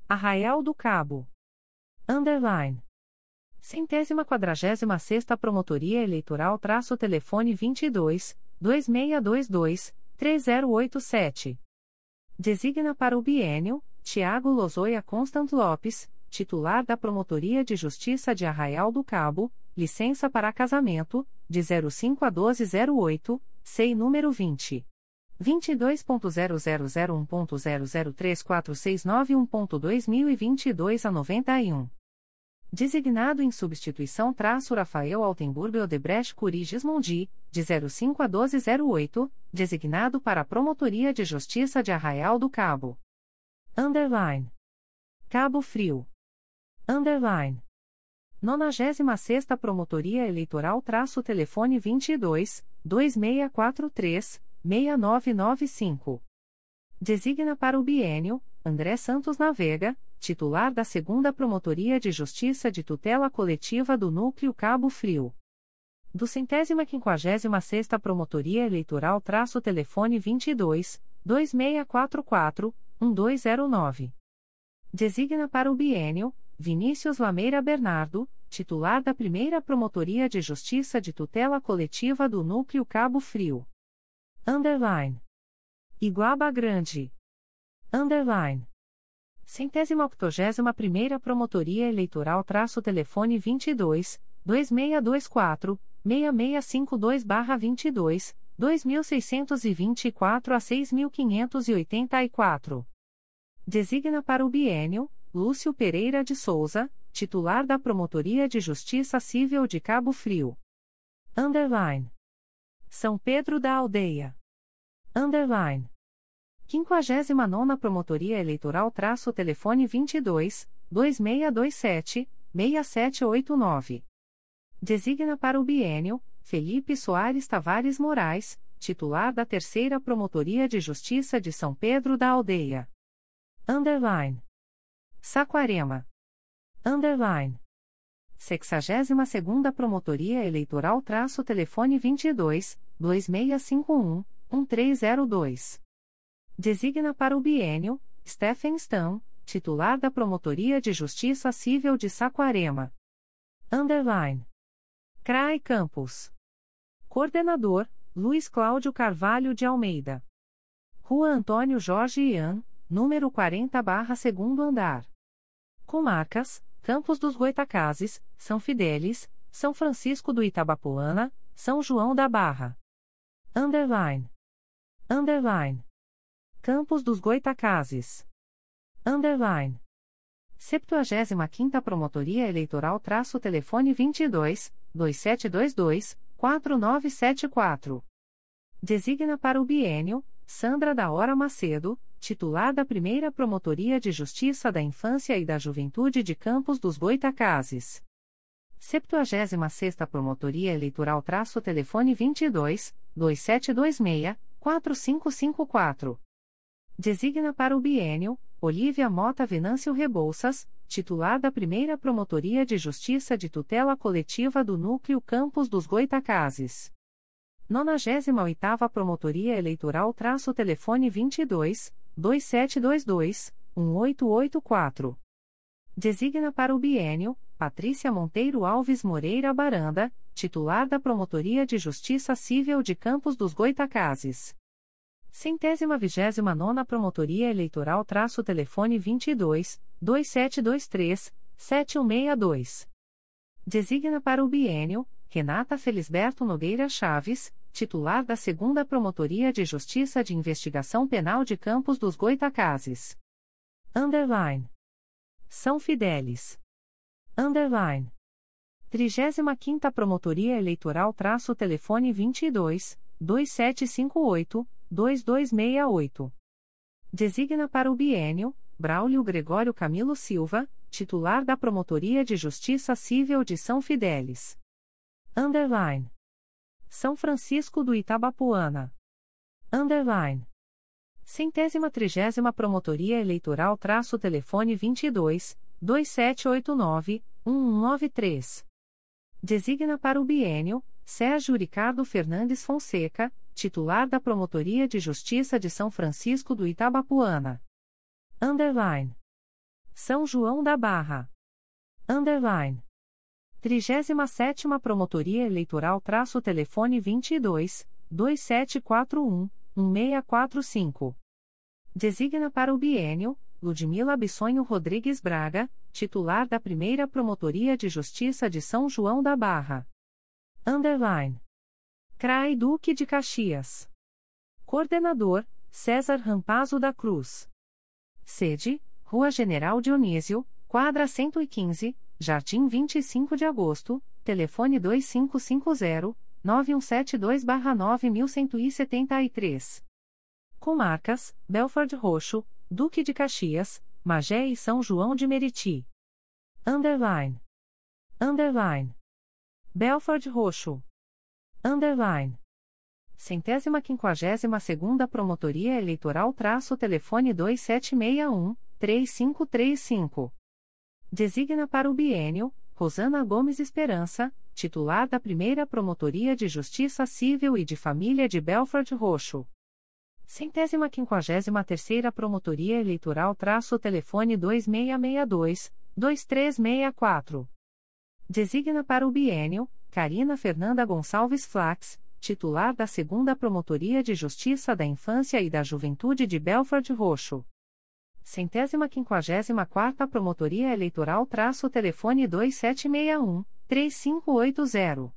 Speaker 1: Arraial do Cabo. Underline. Centésima quadragésima sexta Promotoria Eleitoral traço telefone 22 2622 3087. Designa para o bienio Tiago Lozoia Constant Lopes, titular da Promotoria de Justiça de Arraial do Cabo, licença para casamento, de 05 a 1208, SEI número 20. 22.0001.0034691.2022 a 91. Designado em substituição traço Rafael Altenburgo Odebrecht Curi Gismondi, de 05 a 1208, designado para a Promotoria de Justiça de Arraial do Cabo. Underline. Cabo Frio. Underline. 96 Promotoria Eleitoral traço telefone 22 2643 6995. Designa para o bienio André Santos Navega, titular da Segunda Promotoria de Justiça de Tutela Coletiva do Núcleo Cabo Frio. Do centésima quinquagésima sexta Promotoria Eleitoral traço telefone 22 2644 1209. Designa para o bienio Vinícius Lameira Bernardo, titular da Primeira Promotoria de Justiça de Tutela Coletiva do Núcleo Cabo Frio. Underline. Iguaba Grande. Underline. Centésima octogésima primeira Promotoria Eleitoral traço telefone 22 2624 6652 22 2624 a 6584. Designa para o bienio Lúcio Pereira de Souza, titular da Promotoria de Justiça Civil de Cabo Frio. Underline. São Pedro da Aldeia. Underline. 59 Promotoria Eleitoral traço telefone 22 2627 6789. Designa para o bienio Felipe Soares Tavares Moraes, titular da Terceira Promotoria de Justiça de São Pedro da Aldeia. Underline. Saquarema. Underline. 62ª Promotoria Eleitoral traço telefone 22 2651 1302. Designa para o bienio Stephen Stam, titular da Promotoria de Justiça Civil de Saquarema. Underline. CRAI Campos. Coordenador, Luiz Cláudio Carvalho de Almeida. Rua Antônio Jorge Ian, número 40 barra segundo andar. Comarcas, Campos dos Goitacazes, São Fidélis, São Francisco do Itabapoana, São João da Barra. Underline. Underline. Campos dos Goitacazes. Underline. 75ª Promotoria Eleitoral traço telefone 22 2722 4974. Designa para o bienio Sandra da Hora Macedo, titular da Primeira Promotoria de Justiça da Infância e da Juventude de Campos dos Goitacazes. 76 Promotoria Eleitoral traço telefone 22 2726 4554. Designa para o bienio Olívia Mota Venâncio Rebouças, titular da Primeira Promotoria de Justiça de Tutela Coletiva do Núcleo Campos dos Goitacazes. 98ª Promotoria Eleitoral traço telefone 22 2722 1884. Designa para o bienio Patrícia Monteiro Alves Moreira Baranda, titular da Promotoria de Justiça Civil de Campos dos Goitacazes. Centésima vigésima nona Promotoria Eleitoral traço telefone 22 2723 7162. Designa para o bienio Renata Felisberto Nogueira Chaves, titular da Segunda Promotoria de Justiça de Investigação Penal de Campos dos Goitacazes. Underline. São Fidélis. Underline. 35ª Promotoria Eleitoral traço telefone 22 2758 2268. Designa para o bienio Braulio Gregório Camilo Silva, titular da Promotoria de Justiça Civil de São Fidélis. Underline. São Francisco do Itabapuana. Underline. Centésima trigésima Promotoria Eleitoral traço telefone 22 2789 1193. Designa para o bienio Sérgio Ricardo Fernandes Fonseca, titular da Promotoria de Justiça de São Francisco do Itabapuana. Underline. São João da Barra. Underline. 37 Promotoria Eleitoral traço telefone 22 2741 1645. Designa para o bienio Ludmila Bissonho Rodrigues Braga, titular da Primeira Promotoria de Justiça de São João da Barra. Underline. CRAI Duque de Caxias. Coordenador, César Rampazo da Cruz. Sede, Rua General Dionísio, quadra 115, Jardim 25 de Agosto, telefone 250-9172-9173. Comarcas, Belford Roxo, Duque de Caxias, Magé e São João de Meriti. Underline. Underline. Belford Roxo. Underline. Centésima quinquagésima segunda Promotoria Eleitoral traço telefone 2761-3535. Designa para o bienio, Rosana Gomes Esperança, titular da primeira Promotoria de Justiça Civil e de Família de Belford Roxo. Centésima quinquagésima terceira Promotoria Eleitoral traço telefone 2662-2364. Designa para o bienio, Carina Fernanda Gonçalves Flax, titular da Segunda Promotoria de Justiça da Infância e da Juventude de Belford Roxo. Centésima quinquagésima quarta Promotoria Eleitoral traço telefone 2761-3580.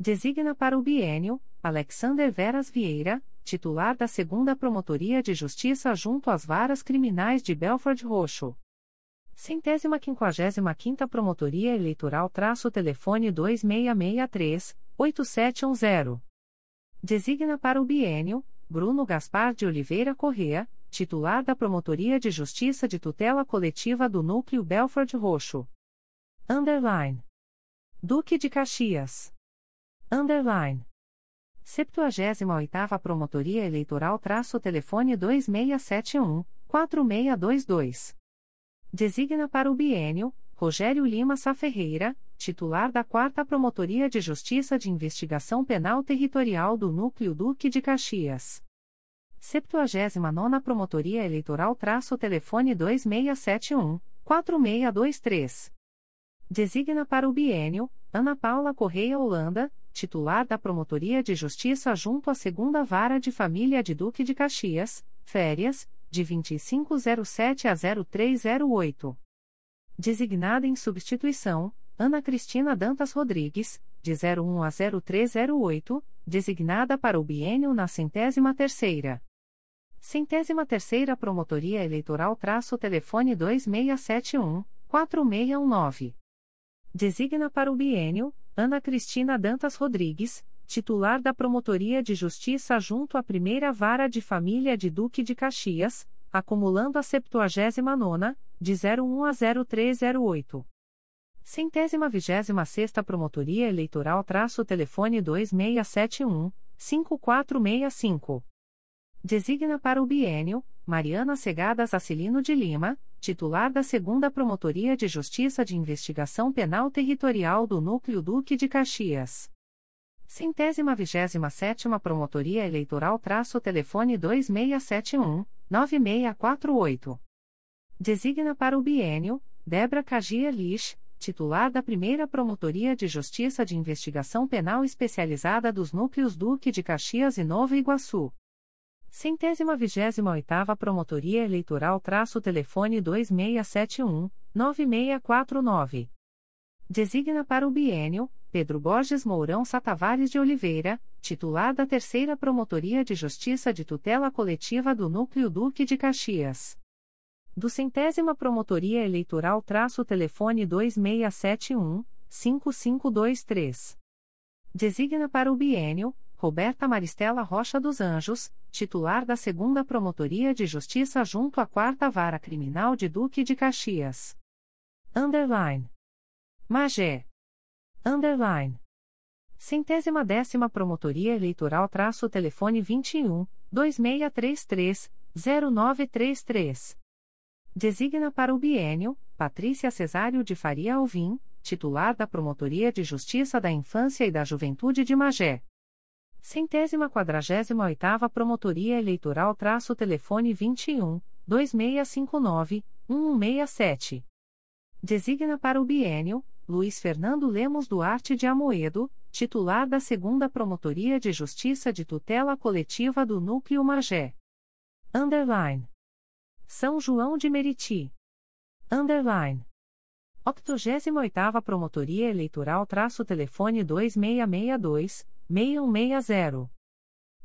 Speaker 1: Designa para o bienio, Alexander Veras Vieira, titular da Segunda Promotoria de Justiça junto às Varas Criminais de Belford Roxo. Centésima quinquagésima quinta Promotoria Eleitoral traço telefone 2663 8710. Designa para o bienio Bruno Gaspar de Oliveira Correa, titular da Promotoria de Justiça de Tutela Coletiva do Núcleo Belford Roxo. Underline. Duque de Caxias. Underline. 78ª Promotoria Eleitoral traço telefone 2671 4622. Designa para o bienio Rogério Lima Saferreira, titular da 4 Promotoria de Justiça de Investigação Penal Territorial do Núcleo Duque de Caxias. 79 Promotoria Eleitoral traço telefone 2671 4623. Designa para o bienio Ana Paula Correia Holanda, titular da Promotoria de Justiça junto à Segunda Vara de Família de Duque de Caxias, férias, de 2507 a 0308. Designada em substituição, Ana Cristina Dantas Rodrigues, de 01 a 0308, designada para o biênio na centésima terceira. Centésima terceira Promotoria Eleitoral traço telefone 2671 4619. Designa para o biênio Ana Cristina Dantas Rodrigues, titular da Promotoria de Justiça junto à Primeira Vara de Família de Duque de Caxias, acumulando a 79 de 01 a 0308. Centésima vigésima sexta Promotoria Eleitoral traço telefone 2671 5465. Designa para o bienio Mariana Segadas Acilino de Lima, titular da Segunda Promotoria de Justiça de Investigação Penal Territorial do Núcleo Duque de Caxias. Centésima vigésima sétima Promotoria Eleitoral traço telefone 2671 9648. Designa para o bienio Debra Cagia Lich, titular da primeira Promotoria de Justiça de Investigação Penal Especializada dos Núcleos Duque de Caxias e Nova Iguaçu. Centésima vigésima oitava Promotoria Eleitoral traço telefone 2671 9649. Designa para o biênio Pedro Borges Mourão Satavares de Oliveira, titular da Terceira Promotoria de Justiça de Tutela Coletiva do Núcleo Duque de Caxias. Do Centésima Promotoria Eleitoral traço telefone 2671 5523. Designa para o biênio Roberta Maristela Rocha dos Anjos, titular da Segunda Promotoria de Justiça junto à Quarta Vara Criminal de Duque de Caxias. Underline. Magé. Underline. Centésima décima Promotoria Eleitoral traço telefone 21 2633 0933. Designa para o biênio Patrícia Cesário de Faria Alvim, titular da Promotoria de Justiça da Infância e da Juventude de Magé. Centésima quadragésima oitava Promotoria Eleitoral traço telefone 21 2659 1167. Designa para o biênio Luiz Fernando Lemos Duarte de Amoedo, titular da Segunda Promotoria de Justiça de Tutela Coletiva do Núcleo Magé. Underline. São João de Meriti. Underline. 88ª Promotoria Eleitoral traço telefone 2662 6160.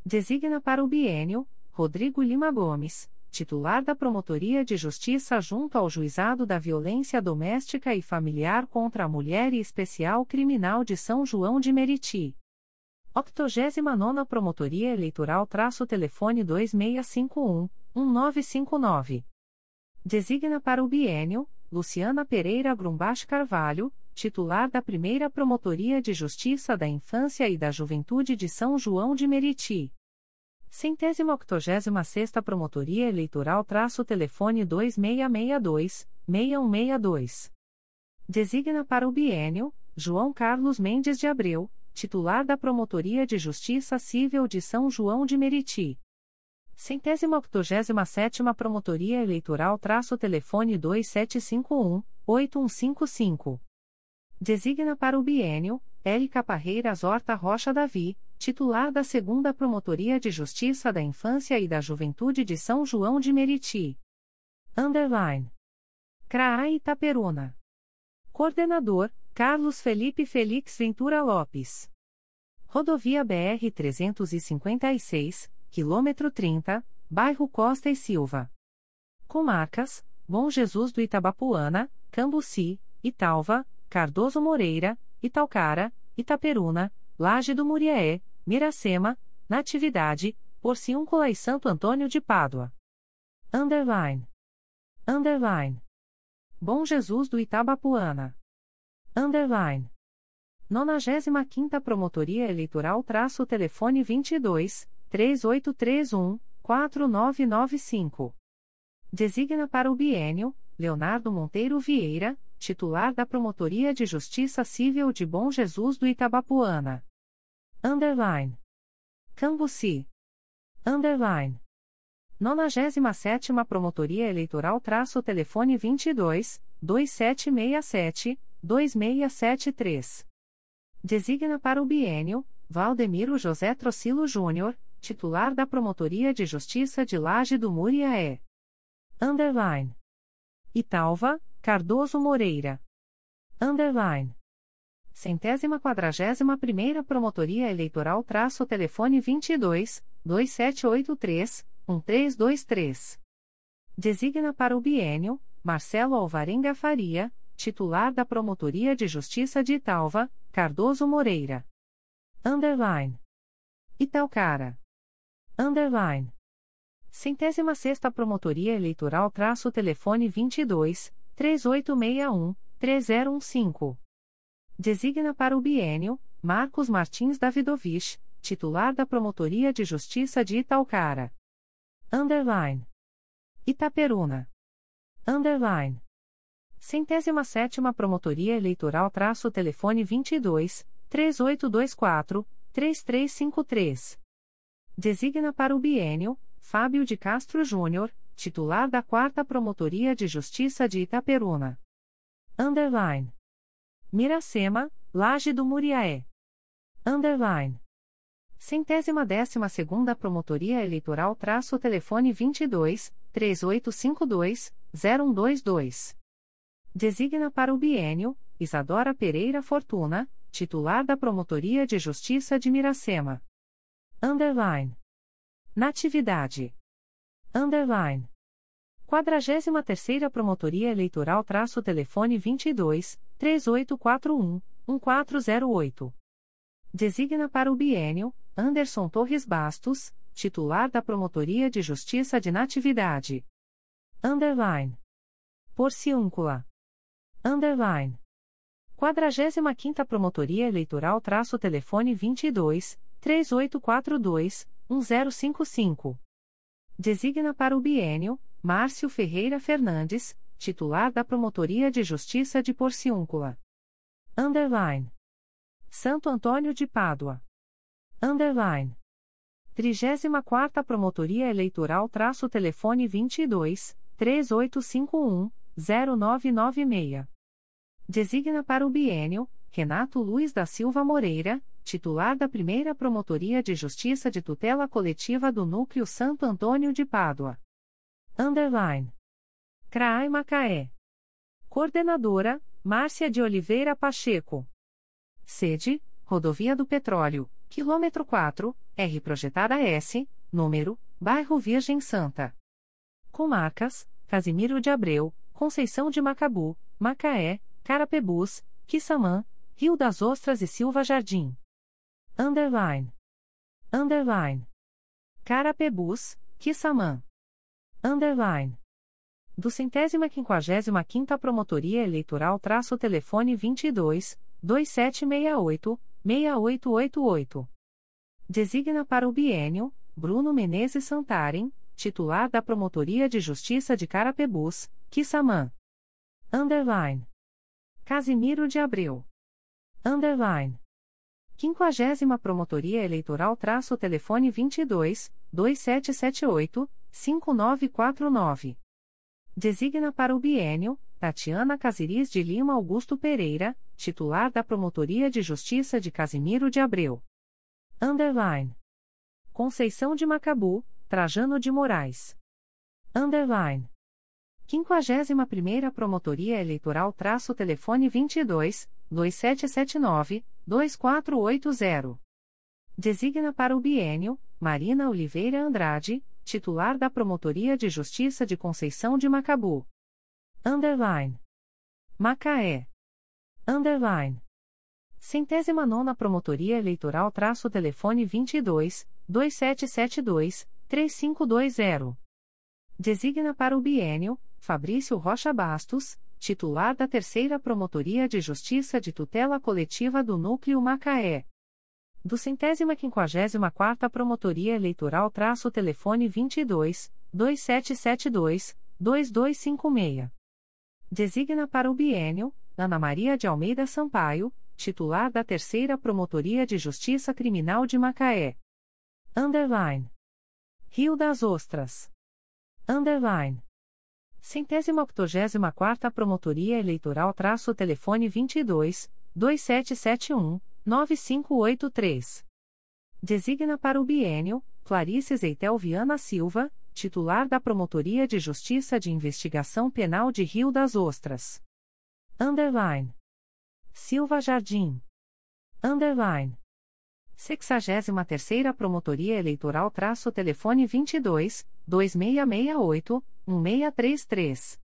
Speaker 1: Designa para o biênio Rodrigo Lima Gomes, titular da Promotoria de Justiça junto ao Juizado da Violência Doméstica e Familiar contra a Mulher e Especial Criminal de São João de Meriti. 89ª Promotoria Eleitoral traço telefone 2651 1959. Designa para o biênio Luciana Pereira Grumbach Carvalho, titular da Primeira Promotoria de Justiça da Infância e da Juventude de São João de Meriti. Centésima octogésima sexta Promotoria Eleitoral traço telefone 2662-6162. Designa para o biênio, João Carlos Mendes de Abreu, titular da Promotoria de Justiça Civil de São João de Meriti. Centésima octogésima sétima Promotoria Eleitoral traço telefone 2751-8155. Designa para o biênio, Érica Parreiras Horta Rocha Davi, titular da Segunda Promotoria de Justiça da Infância e da Juventude de São João de Meriti. Underline. CRAA Itaperuna. Coordenador, Carlos Felipe Felix Ventura Lopes. Rodovia BR-356, quilômetro 30, bairro Costa e Silva. Comarcas, Bom Jesus do Itabapuana, Cambuci, Italva, Cardoso Moreira, Italcara, Itaperuna, Laje do Muriaé, Miracema, Natividade, Porciúncula e Santo Antônio de Pádua. Underline. Underline. Bom Jesus do Itabapuana. Underline. 95 Promotoria Eleitoral traço telefone 22 3831 4995. Designa para o biênio Leonardo Monteiro Vieira, titular da Promotoria de Justiça Civil de Bom Jesus do Itabapuana. Underline. Cambuci. Underline. 97 Promotoria Eleitoral traço telefone 22 2767 2673. Designa para o biênio Valdemiro José Trocilo Júnior, titular da Promotoria de Justiça de Laje do Muriaé. Underline. Italva, Cardoso Moreira. Underline. Centésima quadragésima primeira Promotoria Eleitoral traço telefone 22 2783 1323. Designa para o biênio Marcelo Alvarenga Faria, titular da Promotoria de Justiça de Italva, Cardoso Moreira. Underline. Italcara. Underline. Centésima sexta Promotoria Eleitoral traço telefone 22 3861 3015. Designa para o biênio Marcos Martins Davidovich, titular da Promotoria de Justiça de Italcara. Underline. Itaperuna. Underline. Centésima sétima Promotoria Eleitoral traço telefone 22 3824 3353. Designa para o biênio Fábio de Castro Júnior, titular da quarta Promotoria de Justiça de Itaperuna. Underline. Miracema, Laje do Muriaé. Underline. Centésima décima segunda Promotoria Eleitoral traço telefone 22 3852 0122. Designa para o biênio Isadora Pereira Fortuna, titular da Promotoria de Justiça de Miracema. Underline. Natividade. Underline. 43ª Promotoria Eleitoral traço telefone 22 3841 1408. Designa para o bienio Anderson Torres Bastos, titular da Promotoria de Justiça de Natividade. Underline. Porciúncula. Underline. 45ª Promotoria Eleitoral traço telefone 22 3842 1055. Designa para o bienio Márcio Ferreira Fernandes, titular da Promotoria de Justiça de Porciúncula. Underline. Santo Antônio de Pádua. Underline. 34ª Promotoria Eleitoral traço telefone 22 3851 0996. Designa para o bienio Renato Luiz da Silva Moreira, titular da Primeira Promotoria de Justiça de Tutela Coletiva do Núcleo Santo Antônio de Pádua. Underline. CRAI Macaé. Coordenadora, Márcia de Oliveira Pacheco. Sede, Rodovia do Petróleo, quilômetro 4, R Projetada S, número, Bairro Virgem Santa. Comarcas, Casimiro de Abreu, Conceição de Macabu, Macaé, Carapebus, Quissamã, Rio das Ostras e Silva Jardim. Underline. Underline. Carapebus, Quissamã. Underline. Do centésima quinquagésima quinta Promotoria Eleitoral traço telefone 22 2768 6888. Designa para o bienio Bruno Menezes Santarem, titular da Promotoria de Justiça de Carapebus, Quissamã. Underline. Casimiro de Abreu. Underline. Quinquagésima Promotoria Eleitoral traço telefone 22 2778 5949. Designa para o bienio Tatiana Casiris de Lima Augusto Pereira, titular da Promotoria de Justiça de Casimiro de Abreu. Underline. Conceição de Macabu, Trajano de Moraes. Underline. 51ª Promotoria Eleitoral traço telefone 22 2779 2480. Designa para o bienio Marina Oliveira Andrade, titular da Promotoria de Justiça de Conceição de Macabu. Underline. Macaé. Underline. Centésima nona Promotoria Eleitoral traço telefone 22 2772 3520. Designa para o bienio Fabrício Rocha Bastos, titular da Terceira Promotoria de Justiça de Tutela Coletiva do Núcleo Macaé. Do centésima quinquagésima quarta Promotoria Eleitoral traço telefone 22 2772 2256. Designa para o bienio Ana Maria de Almeida Sampaio, titular da Terceira Promotoria de Justiça Criminal de Macaé. Underline. Rio das Ostras. Underline. Centésima octogésima quarta Promotoria Eleitoral traço telefone 22 2771 9583. Designa para o bienio Clarice Zeitel Viana Silva, titular da Promotoria de Justiça de Investigação Penal de Rio das Ostras. Underline. Silva Jardim. Underline. 63ª Promotoria Eleitoral traço telefone 22 2668 1633.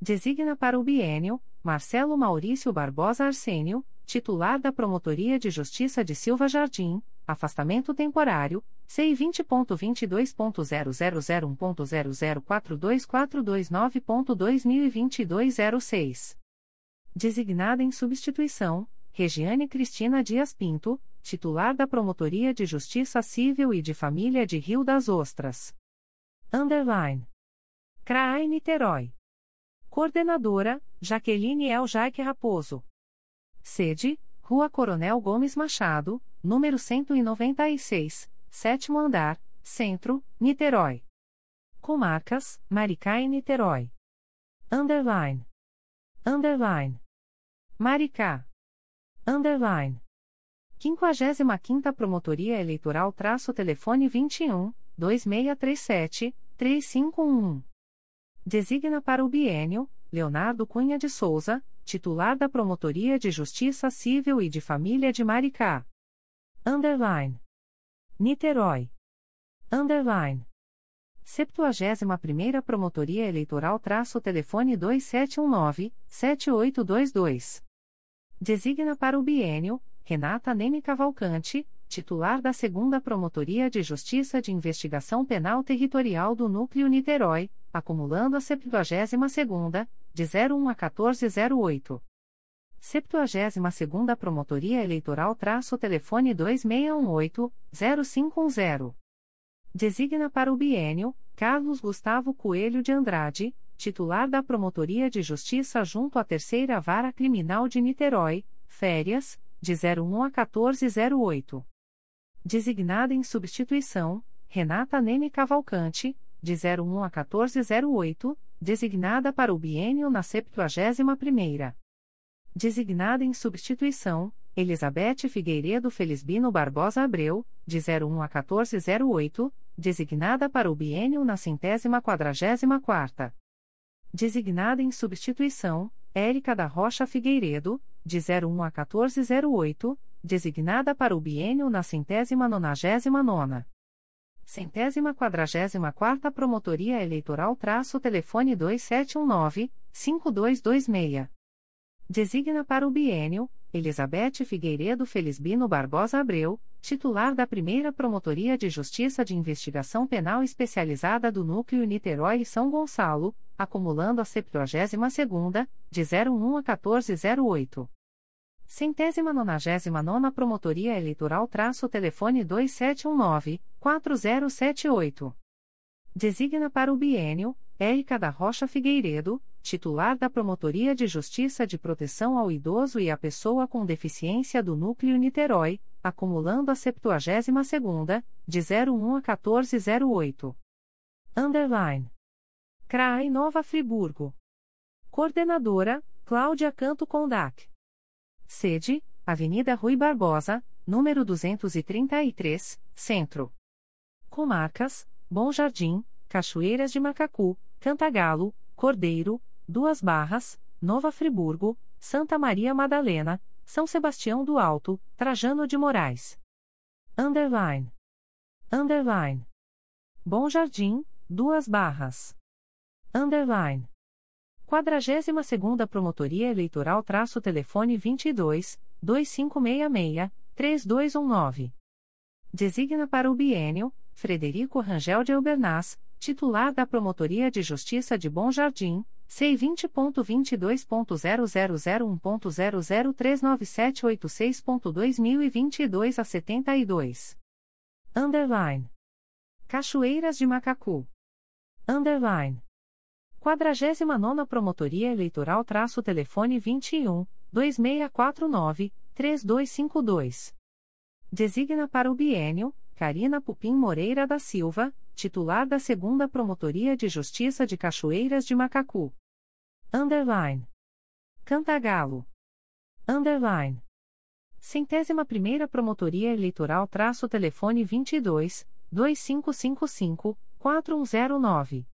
Speaker 1: Designa para o bienio Marcelo Maurício Barbosa Arsênio, titular da Promotoria de Justiça de Silva Jardim, afastamento temporário, C20.22.0001.0042429.2022 06. Designada em substituição, Regiane Cristina Dias Pinto, titular da Promotoria de Justiça Civil e de Família de Rio das Ostras. Underline. CRAI Niterói. Coordenadora, Jaqueline El Jaique Raposo. Sede, Rua Coronel Gomes Machado, número 196, sétimo andar, Centro, Niterói. Comarcas, Maricá e Niterói. Underline. Underline. Maricá. Underline. 55ª Promotoria Eleitoral traço telefone 21 2637 3511. Designa para o bienio Leonardo Cunha de Souza, titular da Promotoria de Justiça Civil e de Família de Maricá. Underline. Niterói. Underline. 71ª Promotoria Eleitoral traço telefone 2719-7822. Designa para o bienio, Renata Neme Cavalcante, titular da 2 Promotoria de Justiça de Investigação Penal Territorial do Núcleo Niterói, acumulando a 72ª, de 01 a 1408. 72ª Promotoria Eleitoral traço telefone 2618-0510. Designa para o bienio, Carlos Gustavo Coelho de Andrade, titular da Promotoria de Justiça junto à Terceira Vara Criminal de Niterói, férias, de 01 a 1408. Designada em substituição, Renata Neme Cavalcante, de 01 a 1408, designada para o bienio na 71ª. Designada em substituição, Elizabeth Figueiredo Felisbino Barbosa Abreu, de 01 a 1408, designada para o biênio na centésima quadragésima quarta. Designada em substituição, Érica da Rocha Figueiredo, de 01 a 1408, designada para o biênio na centésima nonagésima nona. Centésima quadragésima quarta Promotoria Eleitoral traço telefone 2719-5226. Designa para o biênio, Elizabeth Figueiredo Felisbino Barbosa Abreu, titular da primeira Promotoria de Justiça de Investigação Penal Especializada do Núcleo Niterói e São Gonçalo, acumulando a 72ª, de 01 a 1408. Centésima nonagésima nona Promotoria Eleitoral traço telefone 2719-4078. Designa para o biênio, Érica da Rocha Figueiredo, titular da Promotoria de Justiça de Proteção ao Idoso e à Pessoa com Deficiência do Núcleo Niterói, acumulando a 72ª, de 01 a 1408. Underline. CRAI Nova Friburgo. Coordenadora, Cláudia Canto Condac. Sede, Avenida Rui Barbosa, número 233, Centro. Comarcas, Bom Jardim, Cachoeiras de Macacu, Cantagalo, Cordeiro, Duas Barras, Nova Friburgo, Santa Maria Madalena, São Sebastião do Alto, Trajano de Moraes. Underline. Underline. Bom Jardim, Duas Barras. Underline. 42ª Promotoria Eleitoral traço telefone 22 2566 3219. Designa para o bienio Frederico Rangel de Albernaz, titular da Promotoria de Justiça de Bom Jardim, C20.22.0001.0039786.2022 a 72. Underline. Cachoeiras de Macacu. Underline. 49 Promotoria Eleitoral traço telefone 21 2649 3252. Designa para o bienio Carina Pupim Moreira da Silva, titular da 2 Promotoria de Justiça de Cachoeiras de Macacu. Underline. Cantagalo. Underline. Centésima primeira Promotoria Eleitoral traço telefone 22 2555 4109.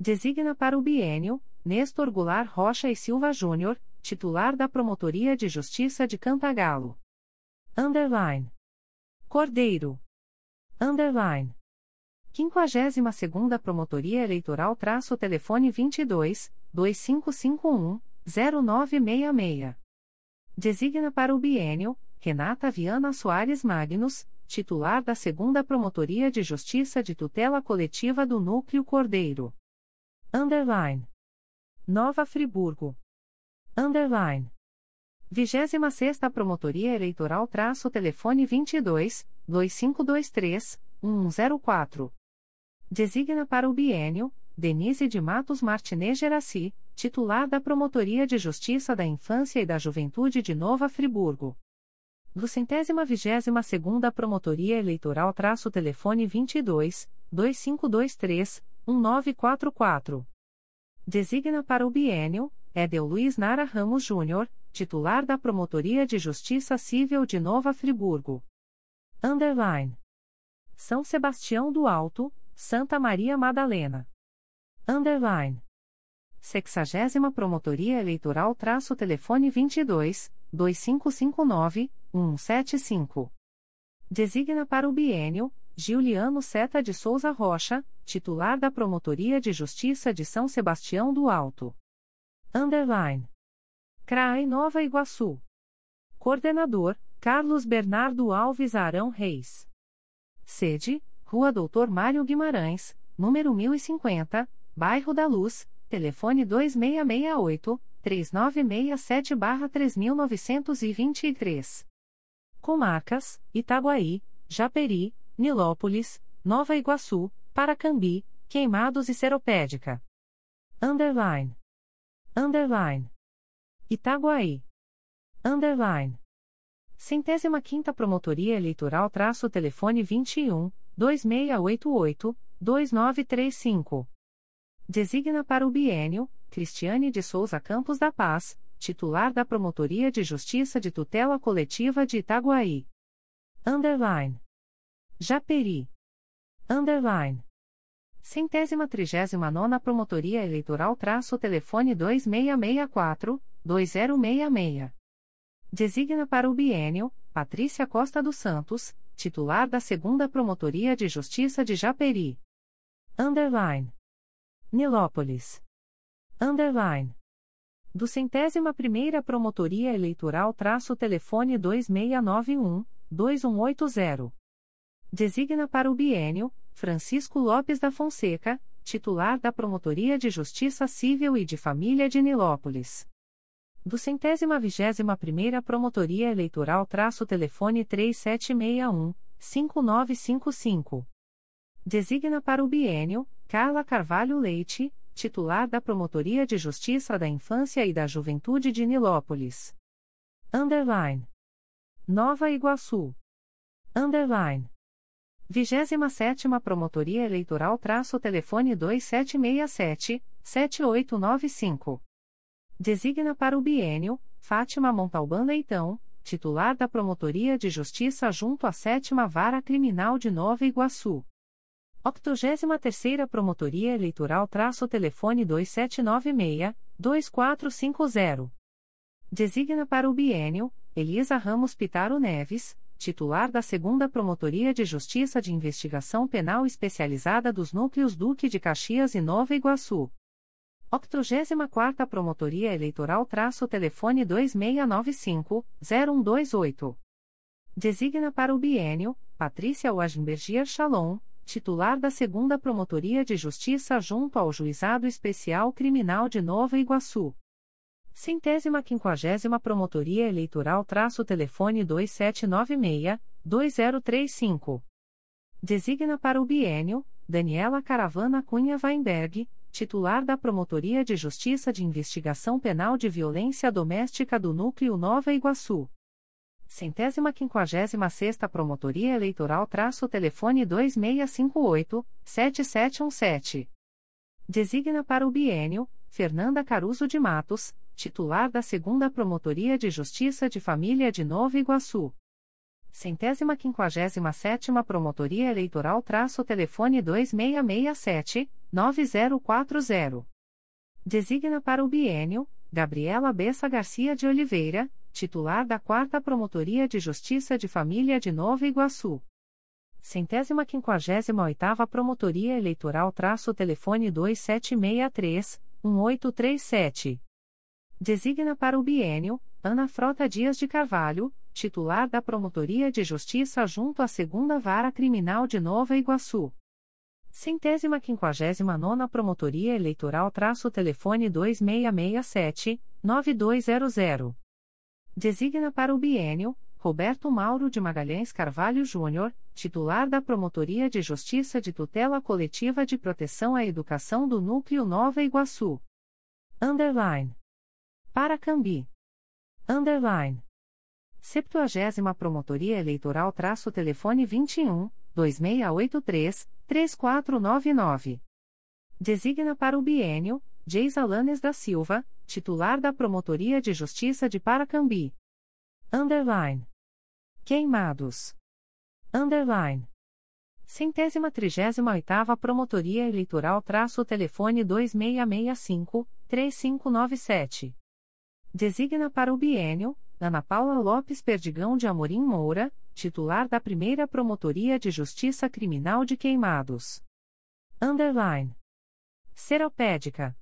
Speaker 1: Designa para o bienio Nestor Goulart Rocha e Silva Júnior, titular da Promotoria de Justiça de Cantagalo. Underline. Cordeiro. Underline. 52ª Promotoria Eleitoral traço telefone 22 2551 0966. Designa para o bienio Renata Viana Soares Magnus, titular da 2 Promotoria de Justiça de Tutela Coletiva do Núcleo Cordeiro. Underline. Nova Friburgo. Underline. 26 Promotoria Eleitoral traço telefone 22 2523 1104. Designa para o bienio Denise de Matos Martinez Geraci, titular da Promotoria de Justiça da Infância e da Juventude de Nova Friburgo. Do centésima vigésima segunda Promotoria Eleitoral traço telefone 22 2523 1944. Designa para o bienio Edel Luiz Nara Ramos Júnior, titular da Promotoria de Justiça Civil de Nova Friburgo. Underline. São Sebastião do Alto, Santa Maria Madalena. Underline. 60 Promotoria Eleitoral traço telefone 22 2559 175. Designa para o bienio Giuliano Seta de Souza Rocha, titular da Promotoria de Justiça de São Sebastião do Alto. Underline. CRAI Nova Iguaçu. Coordenador, Carlos Bernardo Alves Arão Reis. Sede, Rua Doutor Mário Guimarães, número 1050, Bairro da Luz, telefone 2668 3967-3923. Comarcas, Itaguaí, Japeri, Nilópolis, Nova Iguaçu, Paracambi, Queimados e Seropédica. Underline. Underline. Itaguaí. Underline. Centésima quinta Promotoria Eleitoral traço telefone 21, 2688, 2935. Designa para o bienio, Cristiane de Souza Campos da Paz, titular da Promotoria de Justiça de Tutela Coletiva de Itaguaí. Underline. Japeri. Underline. Centésima trigésima nona Promotoria Eleitoral traço telefone 2664, 2066. Designa para o bienio, Patrícia Costa dos Santos, titular da segunda Promotoria de Justiça de Japeri. Underline. Nilópolis. Underline. Do centésima primeira Promotoria Eleitoral traço telefone 2691, 2180. Designa para o bienio, Francisco Lopes da Fonseca, titular da Promotoria de Justiça Civil e de Família de Nilópolis. Do centésima vigésima primeira Promotoria Eleitoral traço telefone 3761, 5955. Designa para o bienio, Carla Carvalho Leite, titular da Promotoria de Justiça da Infância e da Juventude de Nilópolis. Underline. Nova Iguaçu. Underline. 27 Promotoria Eleitoral traço telefone 2767-7895. Designa para o bienio, Fátima Montalbán Leitão, titular da Promotoria de Justiça junto à 7 Vara Criminal de Nova Iguaçu. 83ª Promotoria Eleitoral traço telefone 2796-2450. Designa para o bienio, Elisa Ramos Pitaro Neves, titular da 2 Promotoria de Justiça de Investigação Penal Especializada dos Núcleos Duque de Caxias e Nova Iguaçu. 84ª Promotoria Eleitoral traço telefone 2695-0128. Designa para o bienio, Patrícia Wagenbergier Shalom, titular da Segunda Promotoria de Justiça junto ao Juizado Especial Criminal de Nova Iguaçu. Centésima quinquagésima Promotoria Eleitoral traço telefone 2796-2035. Designa para o bienio, Daniela Caravana Cunha Weinberg, titular da Promotoria de Justiça de Investigação Penal de Violência Doméstica do Núcleo Nova Iguaçu centésima quinquagésima sexta Promotoria Eleitoral traço telefone 2658-7717. Designa para o bienio, Fernanda Caruso de Matos, titular da segunda Promotoria de Justiça de Família de Nova Iguaçu. Centésima quinquagésima sétima Promotoria Eleitoral traço telefone 2667-9040. Designa para o bienio, Gabriela Bessa Garcia de Oliveira, titular da 4 Promotoria de Justiça de Família de Nova Iguaçu. Centésima quinquagésima oitava Promotoria Eleitoral traço telefone 2763-1837. Designa para o bienio, Ana Frota Dias de Carvalho, titular da Promotoria de Justiça junto à Segunda Vara Criminal de Nova Iguaçu. Centésima quinquagésima nona Promotoria Eleitoral traço telefone 2667-9200. Designa para o bienio Roberto Mauro de Magalhães Carvalho Júnior, titular da Promotoria de Justiça de Tutela Coletiva de Proteção à Educação do Núcleo Nova Iguaçu. Underline. Paracambi. Underline. 70 Promotoria Eleitoral traço telefone 21 2683 3499. Designa para o bienio Geisa Lanes da Silva, titular da Promotoria de Justiça de Paracambi. Underline. Queimados. Underline. Centésima trigésima oitava Promotoria Eleitoral traço telefone 2665-3597. Designa para o bienio, Ana Paula Lopes Perdigão de Amorim Moura, titular da primeira Promotoria de Justiça Criminal de Queimados. Underline. Seropédica.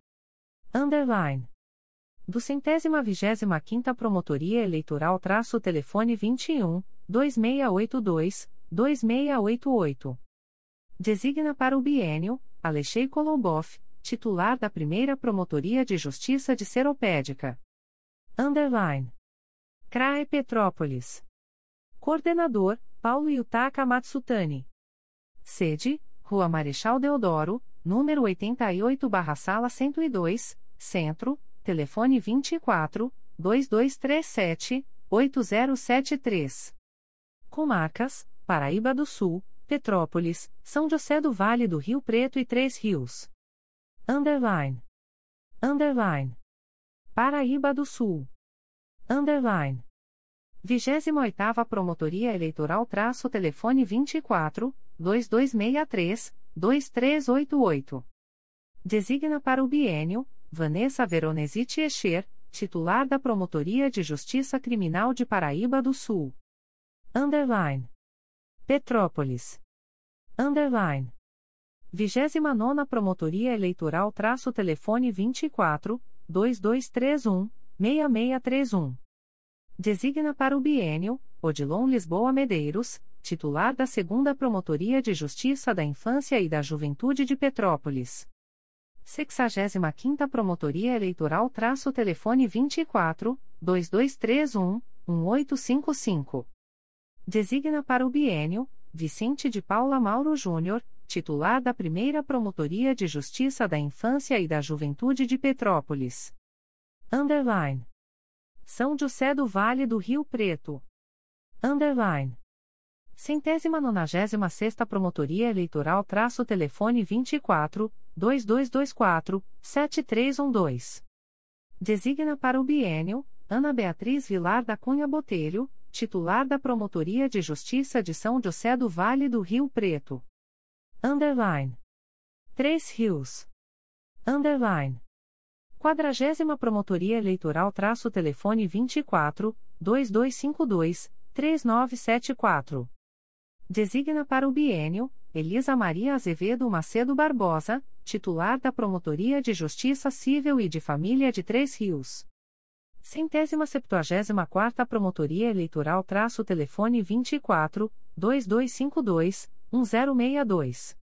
Speaker 1: Underline. Do centésima vigésima quinta Promotoria Eleitoral traço telefone 21, 2682, 2688. Designa para o bienio, Alexei Kolobov, titular da primeira Promotoria de Justiça de Seropédica. Underline. CRAE Petrópolis. Coordenador, Paulo Yutaka Matsutani. Sede, Rua Marechal Deodoro, número 88-Sala 102, Centro, telefone 24 2237 8073. Comarcas: Paraíba do Sul, Petrópolis, São José do Vale do Rio Preto e Três Rios. Underline. Underline. Paraíba do Sul. Underline. 28ª Promotoria Eleitoral traço telefone 24 2263 2388. Designa para o bienio Vanessa Veronesi Tiecher, titular da Promotoria de Justiça Criminal de Paraíba do Sul. Underline. Petrópolis. Underline. 29 Promotoria Eleitoral traço telefone 24 2231 6631. Designa para o bienio Odilon Lisboa Medeiros, titular da Segunda Promotoria de Justiça da Infância e da Juventude de Petrópolis. 65ª Promotoria Eleitoral traço telefone 24 2231 1855. Designa para o bienio Vicente de Paula Mauro Júnior, titular da Primeira Promotoria de Justiça da Infância e da Juventude de Petrópolis. Underline. São José do Vale do Rio Preto. Underline. Centésima nonagésima sexta Promotoria Eleitoral traço telefone 24 2224 7312. Designa para o bienio Ana Beatriz Vilar da Cunha Botelho, titular da Promotoria de Justiça de São José do Vale do Rio Preto. Underline. Três Rios. Underline. Quadragésima Promotoria Eleitoral traço telefone 24 2252 3974. Designa para o bienio Elisa Maria Azevedo Macedo Barbosa, titular da Promotoria de Justiça Civil e de Família de Três Rios. Centésima septuagésima quarta Promotoria Eleitoral traço telefone 24 2252 1062.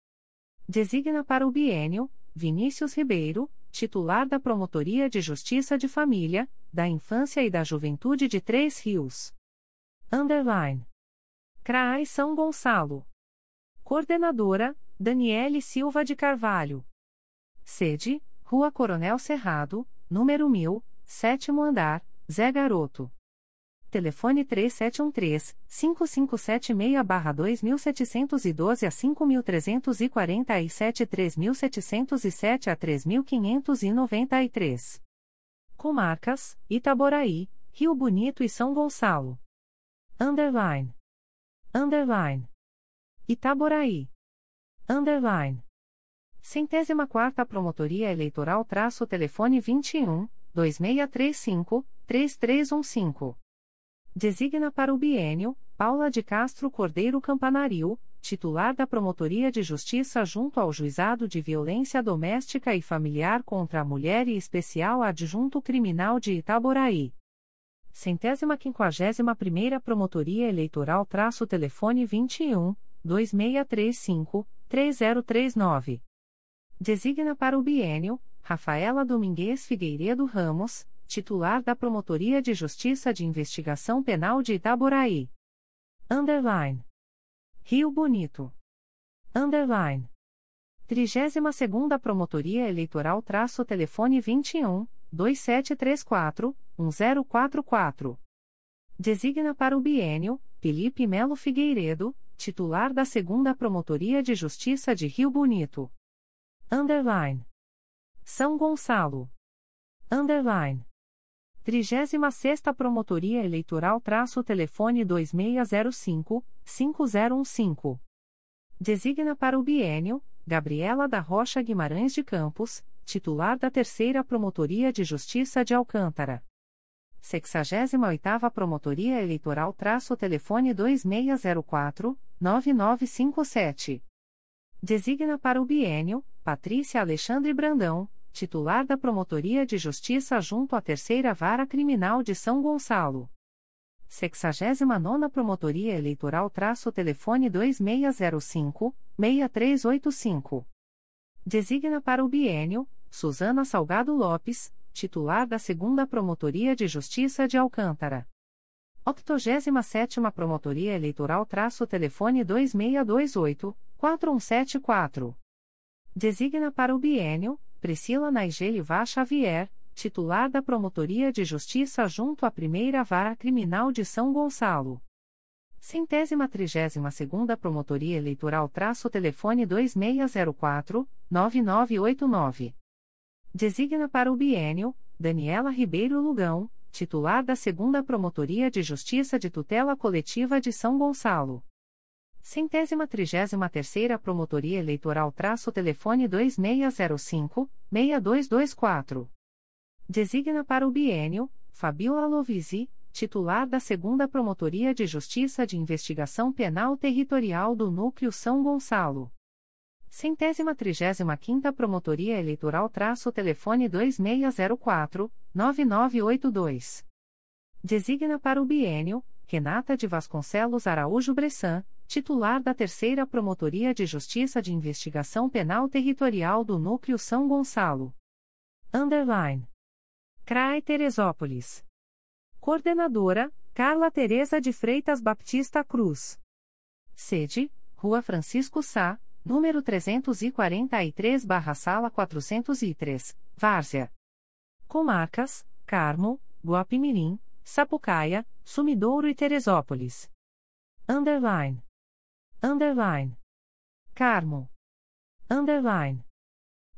Speaker 1: Designa para o bienio Vinícius Ribeiro, titular da Promotoria de Justiça de Família, da Infância e da Juventude de Três Rios. Underline. CRAI São Gonçalo. Coordenadora, Daniele Silva de Carvalho. Sede, Rua Coronel Cerrado, número 1000, sétimo andar, Zé Garoto. Telefone 3713-5576-2712 a 5347 3707 a 3593. Comarcas, Itaboraí, Rio Bonito e São Gonçalo. Underline. Underline. Itaboraí. Underline. Centésima quarta Promotoria Eleitoral traço telefone 21 2635 3315. Designa para o bienio Paula de Castro Cordeiro Campanaril, titular da Promotoria de Justiça junto ao Juizado de Violência Doméstica e Familiar contra a Mulher e Especial Adjunto Criminal de Itaboraí. Centésima quinquagésima primeira Promotoria Eleitoral traço telefone 21 2635 3039. Designa para o bienio Rafaela Domingues Figueiredo Ramos, titular da Promotoria de Justiça de Investigação Penal de Itaboraí. Underline. Rio Bonito. Underline. 32 Promotoria Eleitoral traço telefone 21 2734 1044. Designa para o bienio Felipe Melo Figueiredo, titular da 2 Promotoria de Justiça de Rio Bonito. Underline. São Gonçalo. Underline. 36 Promotoria Eleitoral traço telefone 2605-5015. Designa para o bienio Gabriela da Rocha Guimarães de Campos, titular da Terceira Promotoria de Justiça de Alcântara. 68ª Promotoria Eleitoral traço telefone 2604-9957. Designa para o bienio Patrícia Alexandre Brandão, titular da Promotoria de Justiça junto à Terceira Vara Criminal de São Gonçalo. 69ª Promotoria Eleitoral traço telefone 2605-6385. Designa para o bienio Suzana Salgado Lopes, titular da Segunda Promotoria de Justiça de Alcântara. 87ª Promotoria Eleitoral traço telefone 2628-4174. Designa para o bienio, Priscila Naigeli Vá Xavier, titular da Promotoria de Justiça junto à Primeira Vara Criminal de São Gonçalo. Centésima trigésima segunda Promotoria Eleitoral traço telefone 2604-9989. Designa para o bienio, Daniela Ribeiro Lugão, titular da Segunda Promotoria de Justiça de Tutela Coletiva de São Gonçalo. Centésima trigésima terceira Promotoria Eleitoral traço telefone 2605-6224. Designa para o bienio, Fabiola Lovisi, titular da Segunda Promotoria de Justiça de Investigação Penal Territorial do Núcleo São Gonçalo. Centésima trigésima quinta Promotoria Eleitoral traço telefone 2604-9982. Designa para o bienio, Renata de Vasconcelos Araújo Bressan, titular da Terceira Promotoria de Justiça de Investigação Penal Territorial do Núcleo São Gonçalo. Underline. CRAE Teresópolis. Coordenadora, Carla Teresa de Freitas Baptista Cruz. Sede, Rua Francisco Sá, número 343-Sala 403, Várzea. Comarcas, Carmo, Guapimirim, Sapucaia, Sumidouro e Teresópolis. Underline. Underline. Carmo. Underline.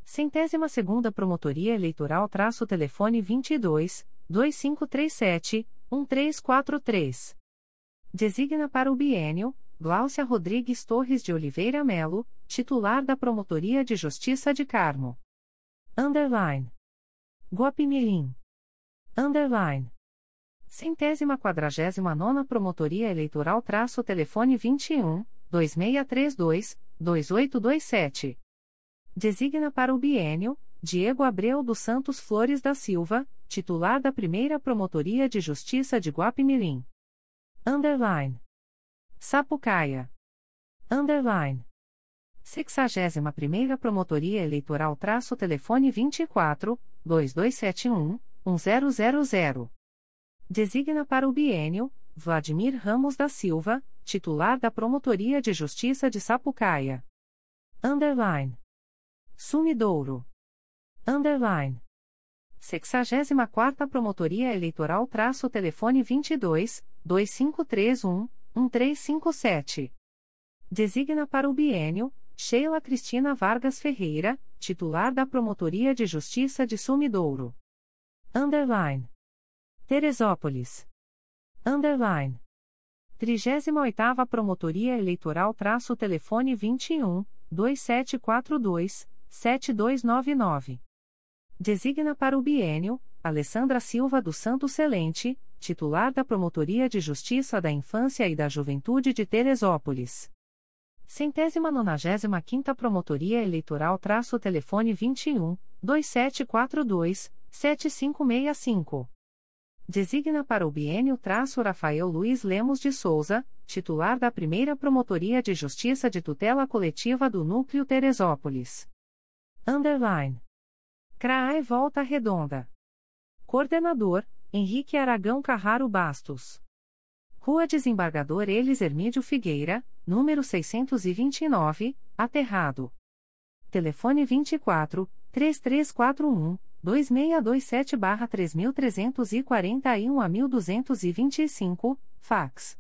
Speaker 1: Centésima segunda Promotoria Eleitoral traço telefone 22 2537 1343. Designa para o bienio Gláucia Rodrigues Torres de Oliveira Melo, titular da Promotoria de Justiça de Carmo. Underline. Guapimirim. Underline. Centésima quadragésima nona Promotoria Eleitoral traço telefone 21 2632 2827. Designa para o bienio Diego Abreu dos Santos Flores da Silva, titular da Primeira Promotoria de Justiça de Guapimirim. Underline. Sapucaia. Underline. 61 Promotoria Eleitoral traço telefone 24 2271 1000. Designa para o bienio Vladimir Ramos da Silva, titular da Promotoria de Justiça de Sapucaia. Underline. Sumidouro. Underline. 64 Promotoria Eleitoral traço telefone 22 2531 1357. Designa para o bienio Sheila Cristina Vargas Ferreira, titular da Promotoria de Justiça de Sumidouro. Underline. Teresópolis. Underline. 38ª Promotoria Eleitoral traço telefone 21 2742 7299. Designa para o bienio Alessandra Silva do Santo Celente, titular da Promotoria de Justiça da Infância e da Juventude de Teresópolis. Centésima nonagésima quinta Promotoria Eleitoral traço telefone 21 2742 7565. Designa para o bienio traço Rafael Luiz Lemos de Souza, titular da Primeira Promotoria de Justiça de Tutela Coletiva do Núcleo Teresópolis. Underline. CRAE Volta Redonda. Coordenador, Henrique Aragão Carraro Bastos. Rua Desembargador Elis Hermídio Figueira, número 629, Aterrado. Telefone 24 3341 2627-3341 a 1225, fax.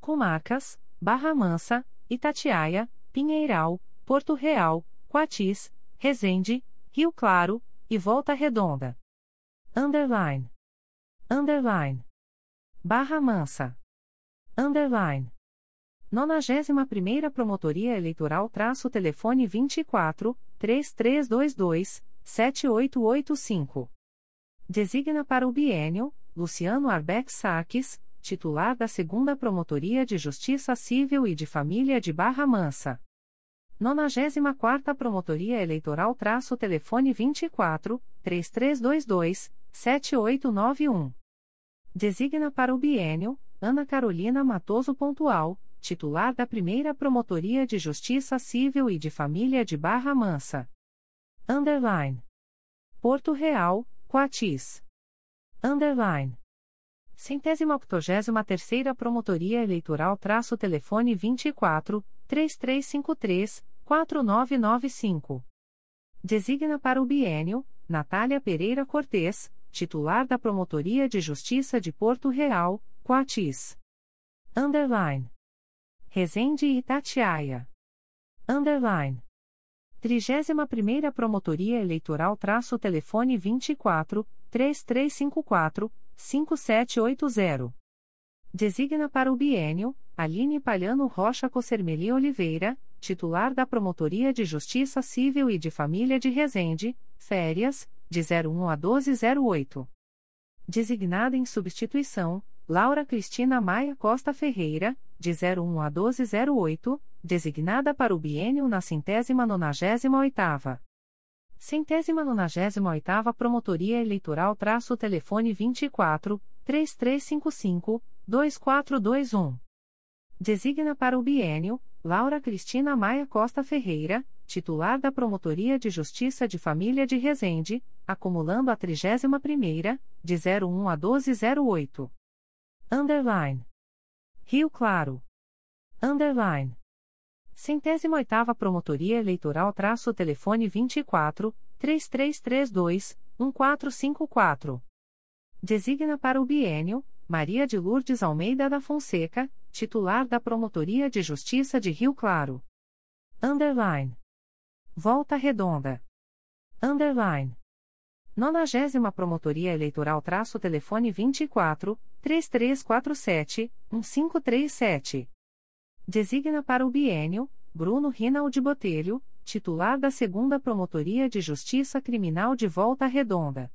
Speaker 1: Comarcas, Barra Mansa, Itatiaia, Pinheiral, Porto Real, Quatis, Resende, Rio Claro, e Volta Redonda. Underline. Underline. Barra Mansa. Underline. 91ª Promotoria Eleitoral traço telefone 24 3322 7885. Designa para o bienio Luciano Arbex Saques, titular da 2 Promotoria de Justiça Civil e de Família de Barra Mansa. 94ª Promotoria Eleitoral traço telefone 24 3322 7891. Designa para o bienio Ana Carolina Matoso Pontual, titular da Primeira Promotoria de Justiça Civil e de Família de Barra Mansa. Underline. Porto Real, Coatis. Underline. Centésima octogésima terceira Promotoria Eleitoral traço telefone 24 3353 4995. Designa para o bienio Natália Pereira Cortes, titular da Promotoria de Justiça de Porto Real, Coatis. Underline. Resende Itatiaia. Underline. 31ª Promotoria Eleitoral traço telefone 24 3354 5780. Designa para o bienio Aline Palhano Rocha Cossermeli Oliveira, titular da Promotoria de Justiça Civil e de Família de Resende, férias, de 01 a 1208. Designada em substituição, Laura Cristina Maia Costa Ferreira, de 01 a 1208, designada para o biênio na centésima nonagésima oitava. Centésima nonagésima oitava Promotoria Eleitoral traço telefone 24 3355 2421. Designa para o biênio Laura Cristina Maia Costa Ferreira, titular da Promotoria de Justiça de Família de Resende, acumulando a 31ª, de 01 a 1208. Underline. Rio Claro. Underline. Centésima oitava Promotoria Eleitoral traço telefone 24 3332 1454. Designa para o bienio Maria de Lourdes Almeida da Fonseca, titular da Promotoria de Justiça de Rio Claro. Underline. Volta Redonda. Underline. Nonagésima Promotoria Eleitoral traço telefone 24 3347 1537. Designa para o bienio Bruno Rinaldi Botelho, titular da Segunda Promotoria de Justiça Criminal de Volta Redonda.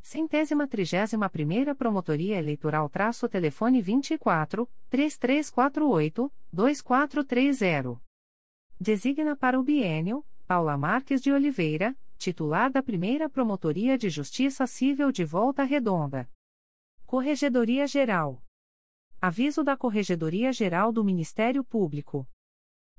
Speaker 1: Centésima trigésima primeira Promotoria Eleitoral traço telefone 24 3348 2430. Designa para o bienio Paula Marques de Oliveira, titular da Primeira Promotoria de Justiça Civil de Volta Redonda. Corregedoria Geral. Aviso da Corregedoria Geral do Ministério Público.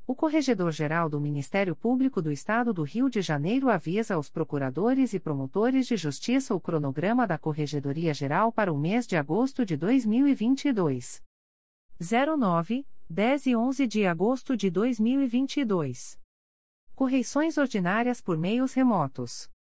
Speaker 1: O Corregedor-Geral do Ministério Público do Estado do Rio de Janeiro avisa aos procuradores e promotores de justiça o cronograma da Corregedoria Geral para o mês de agosto de 2022. 09, 10 e 11 de agosto de 2022. Correições ordinárias por meios remotos.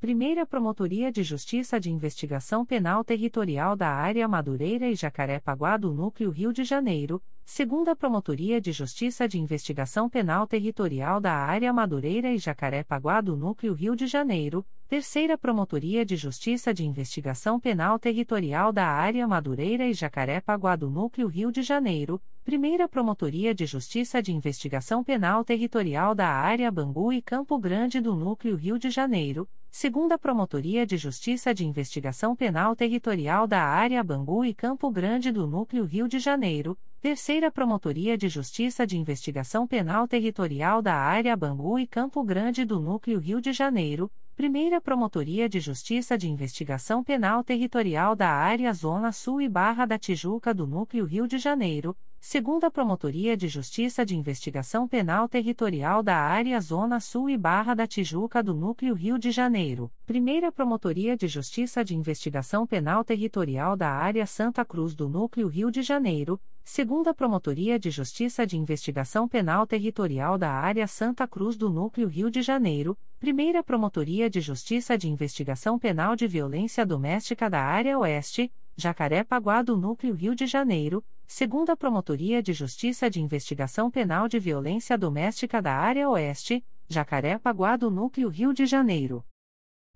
Speaker 1: Primeira Promotoria de Justiça de Investigação Penal Territorial da Área Madureira e Jacarepaguá do Núcleo Rio de Janeiro, Segunda Promotoria de Justiça de Investigação Penal Territorial da Área Madureira e Jacarepaguá do Núcleo Rio de Janeiro, Terceira Promotoria de Justiça de Investigação Penal Territorial da Área Madureira e Jacarepaguá do Núcleo Rio de Janeiro, Primeira Promotoria de Justiça de Investigação Penal Territorial da Área Bangu e Campo Grande do Núcleo Rio de Janeiro, Segunda Promotoria de Justiça de Investigação Penal Territorial da Área Bangu e Campo Grande do Núcleo Rio de Janeiro, Terceira Promotoria de Justiça de Investigação Penal Territorial da Área Bangu e Campo Grande do Núcleo Rio de Janeiro, Primeira Promotoria de Justiça de Investigação Penal Territorial da Área Zona Sul e Barra da Tijuca do Núcleo Rio de Janeiro, Segunda Promotoria de Justiça de Investigação Penal Territorial da Área Zona Sul e Barra da Tijuca do Núcleo Rio de Janeiro, Primeira Promotoria de Justiça de Investigação Penal Territorial da Área Santa Cruz do Núcleo Rio de Janeiro, Segunda Promotoria de Justiça de Investigação Penal Territorial da Área Santa Cruz do Núcleo Rio de Janeiro, Primeira Promotoria de Justiça de Investigação Penal de Violência Doméstica da Área Oeste, Jacaré-Paguá do Núcleo Rio de Janeiro, Segunda Promotoria de Justiça de Investigação Penal de Violência Doméstica da Área Oeste, Jacaré-Paguá do Núcleo Rio de Janeiro.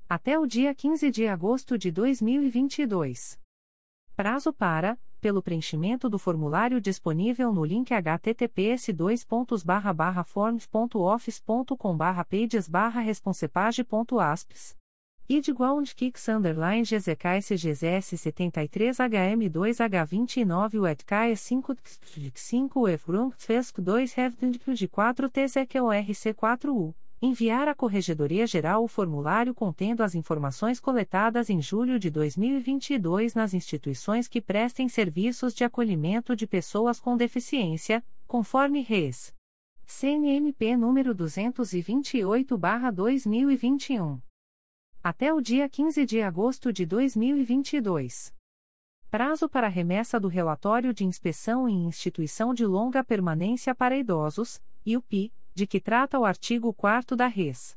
Speaker 1: Até o dia 15 de agosto de 2022. Prazo para pelo preenchimento do formulário disponível no link https forms.office.com pages responsepage.asps. Idigual Kicks underline GZK SGZS 73 HM2 H29 UETKE 5 5 Efrung Fesc 2 Hevdnd de 4 TZQRC 4U. Enviar à Corregedoria Geral o formulário contendo as informações coletadas em julho de 2022 nas instituições que prestem serviços de acolhimento de pessoas com deficiência, conforme Res. CNMP número 228/2021. Até o dia 15 de agosto de 2022. Prazo para remessa do relatório de inspeção em instituição de longa permanência para idosos, IUPI de que trata o artigo 4 da Res.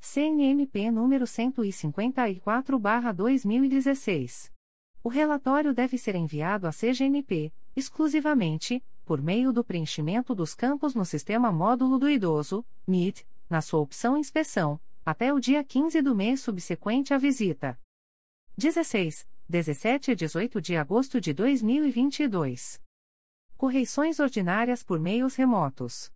Speaker 1: CNMP número 154/2016. O relatório deve ser enviado à CGNP, exclusivamente, por meio do preenchimento dos campos no Sistema Módulo do Idoso, MIT, na sua opção Inspeção, até o dia 15 do mês subsequente à visita. 16, 17 e 18 de agosto de 2022. Correições ordinárias por meios remotos.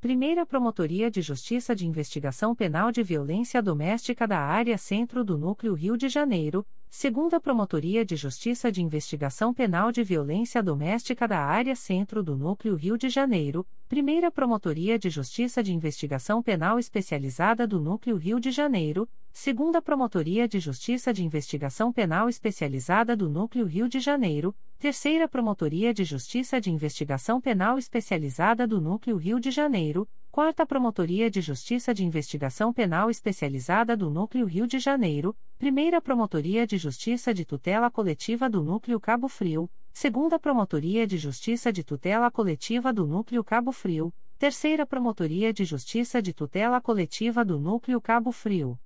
Speaker 1: Primeira Promotoria de Justiça de Investigação Penal de Violência Doméstica da Área Centro do Núcleo Rio de Janeiro, Segunda Promotoria de Justiça de Investigação Penal de Violência Doméstica da Área Centro do Núcleo Rio de Janeiro, Primeira Promotoria de Justiça de Investigação Penal Especializada do Núcleo Rio de Janeiro, Segunda Promotoria de Justiça de Investigação Penal Especializada do Núcleo Rio de Janeiro, Terceira Promotoria de Justiça de Investigação Penal Especializada do Núcleo Rio de Janeiro, Quarta Promotoria de Justiça de Investigação Penal Especializada do Núcleo Rio de Janeiro, Primeira Promotoria de Justiça de Tutela Coletiva do Núcleo Cabo Frio, Segunda Promotoria de Justiça de Tutela Coletiva do Núcleo Cabo Frio, Terceira Promotoria de Justiça de Tutela Coletiva do Núcleo Cabo Frio.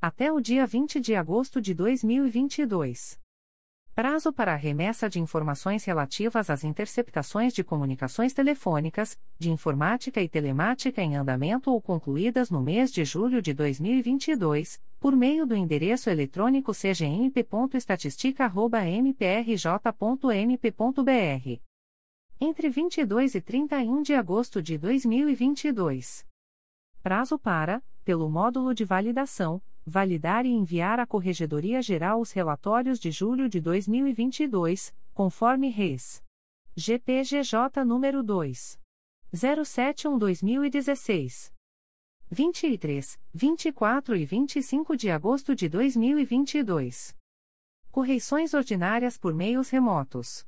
Speaker 1: Até o dia 20 de agosto de 2022. Prazo para a remessa de informações relativas às interceptações de comunicações telefônicas, de informática e telemática em andamento ou concluídas no mês de julho de 2022, por meio do endereço eletrônico cgmp.estatistica.mprj.mp.br. Entre 22 e 31 de agosto de 2022. Prazo para, pelo módulo de validação, validar e enviar à Corregedoria Geral os relatórios de julho de 2022, conforme Res. GPGJ número 2. 071-2016. 23, 24 e 25 de agosto de 2022. Correições ordinárias por meios remotos.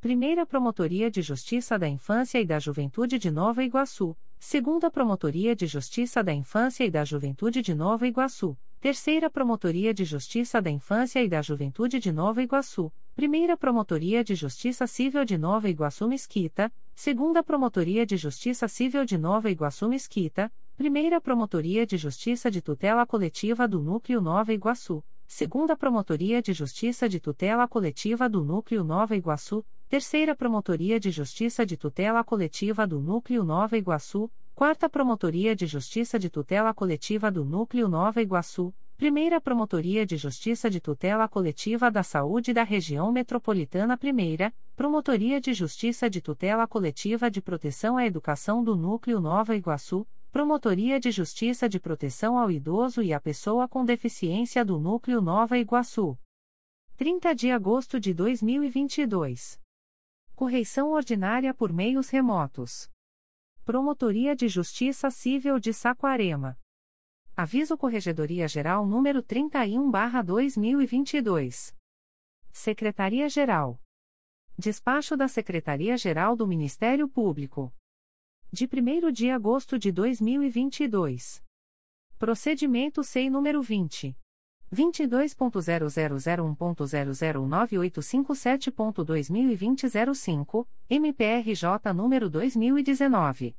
Speaker 1: Primeira Promotoria de Justiça da Infância e da Juventude de Nova Iguaçu, Segunda Promotoria de Justiça da Infância e da Juventude de Nova Iguaçu, Terceira Promotoria de Justiça da Infância e da Juventude de Nova Iguaçu, Primeira Promotoria de Justiça Civil de Nova Iguaçu Mesquita, Segunda Promotoria de Justiça Civil de Nova Iguaçu Mesquita, Primeira Promotoria de Justiça de Tutela Coletiva do Núcleo Nova Iguaçu, Segunda Promotoria de Justiça de Tutela Coletiva do Núcleo Nova Iguaçu, Terceira Promotoria de Justiça de Tutela Coletiva do Núcleo Nova Iguaçu, Quarta Promotoria de Justiça de Tutela Coletiva do Núcleo Nova Iguaçu, Primeira Promotoria de Justiça de Tutela Coletiva da Saúde da Região Metropolitana Primeira, Promotoria de Justiça de Tutela Coletiva de Proteção à Educação do Núcleo Nova Iguaçu, Promotoria de Justiça de Proteção ao Idoso e à Pessoa com Deficiência do Núcleo Nova Iguaçu. 30 de agosto de 2022. Correição ordinária por meios remotos. Promotoria de Justiça Civil de Saquarema. Aviso Corregedoria Geral número 31/2022. Secretaria-Geral. Despacho da Secretaria-Geral do Ministério Público. De 1 de agosto de 2022. Procedimento SEI número 20. 22.0001.0098557.2020 MPRJ número 2019.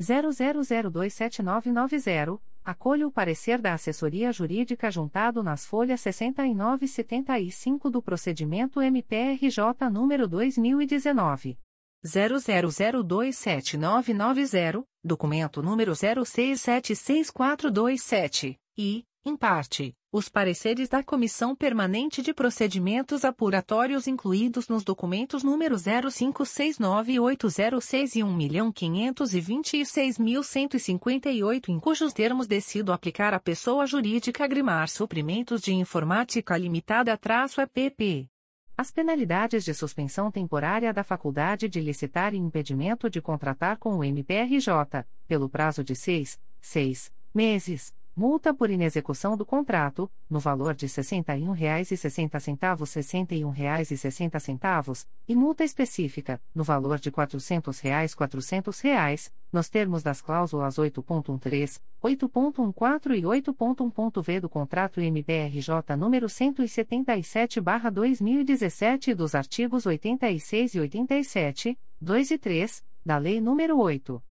Speaker 1: 00027990, acolho o parecer da assessoria jurídica juntado nas folhas 69 e 75 do procedimento MPRJ número 2019. 00027990, documento número 06764227, e em parte, os pareceres da Comissão Permanente de Procedimentos Apuratórios incluídos nos documentos número 05698006 e 1.526.158 em cujos termos decido aplicar à pessoa jurídica Grimar Suprimentos de Informática Limitada-EPP. As penalidades de suspensão temporária da faculdade de licitar e impedimento de contratar com o MPRJ, pelo prazo de seis, seis meses multa por inexecução do contrato, no valor de R$ 61,60 R$ 61,60, e multa específica, no valor de 400 reais, 400 reais, nos termos das cláusulas 8.13, 8.14 e 8.1.v do contrato MPRJ número 177/2017 e dos artigos 86 e 87, 2 e 3, da Lei nº 8.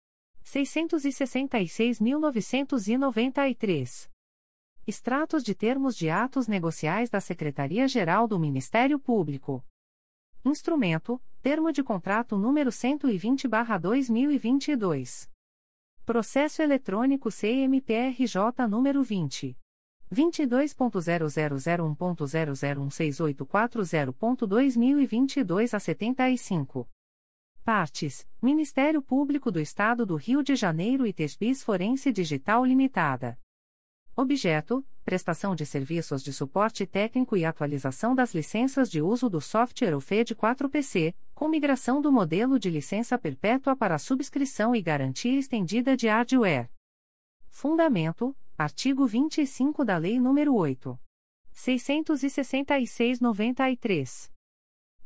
Speaker 1: 666.993. Extratos de termos de atos negociais da Secretaria-Geral do Ministério Público. Instrumento: Termo de contrato número 120/2022. Processo eletrônico CMPRJ número 20 22.0001.0016840.2022 a 75. Partes: Ministério Público do Estado do Rio de Janeiro e Tesbis Forense Digital Limitada. Objeto: prestação de serviços de suporte técnico e atualização das licenças de uso do software UFED 4PC, com migração do modelo de licença perpétua para subscrição e garantia estendida de hardware. Fundamento: artigo 25 da Lei nº 8. 666-93.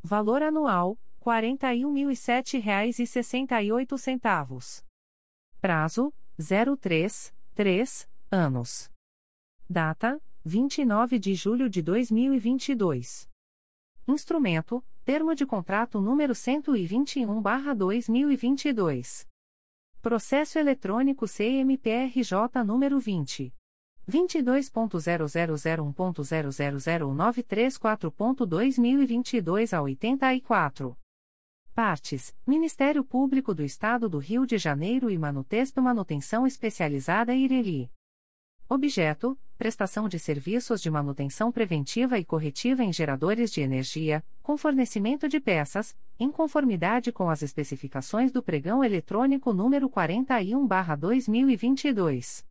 Speaker 1: Valor anual: R$ 41.007,68. Prazo: 03, 3 anos. Data: 29 de julho de 2022. Instrumento: Termo de contrato número 121/2022. Processo eletrônico CMPRJ número 20 22.0001.0009342.2022 a 84. Partes: Ministério Público do Estado do Rio de Janeiro e Manutesp Manutenção Especializada Ireli. Objeto: prestação de serviços de manutenção preventiva e corretiva em geradores de energia, com fornecimento de peças, em conformidade com as especificações do pregão eletrônico número 41/2022.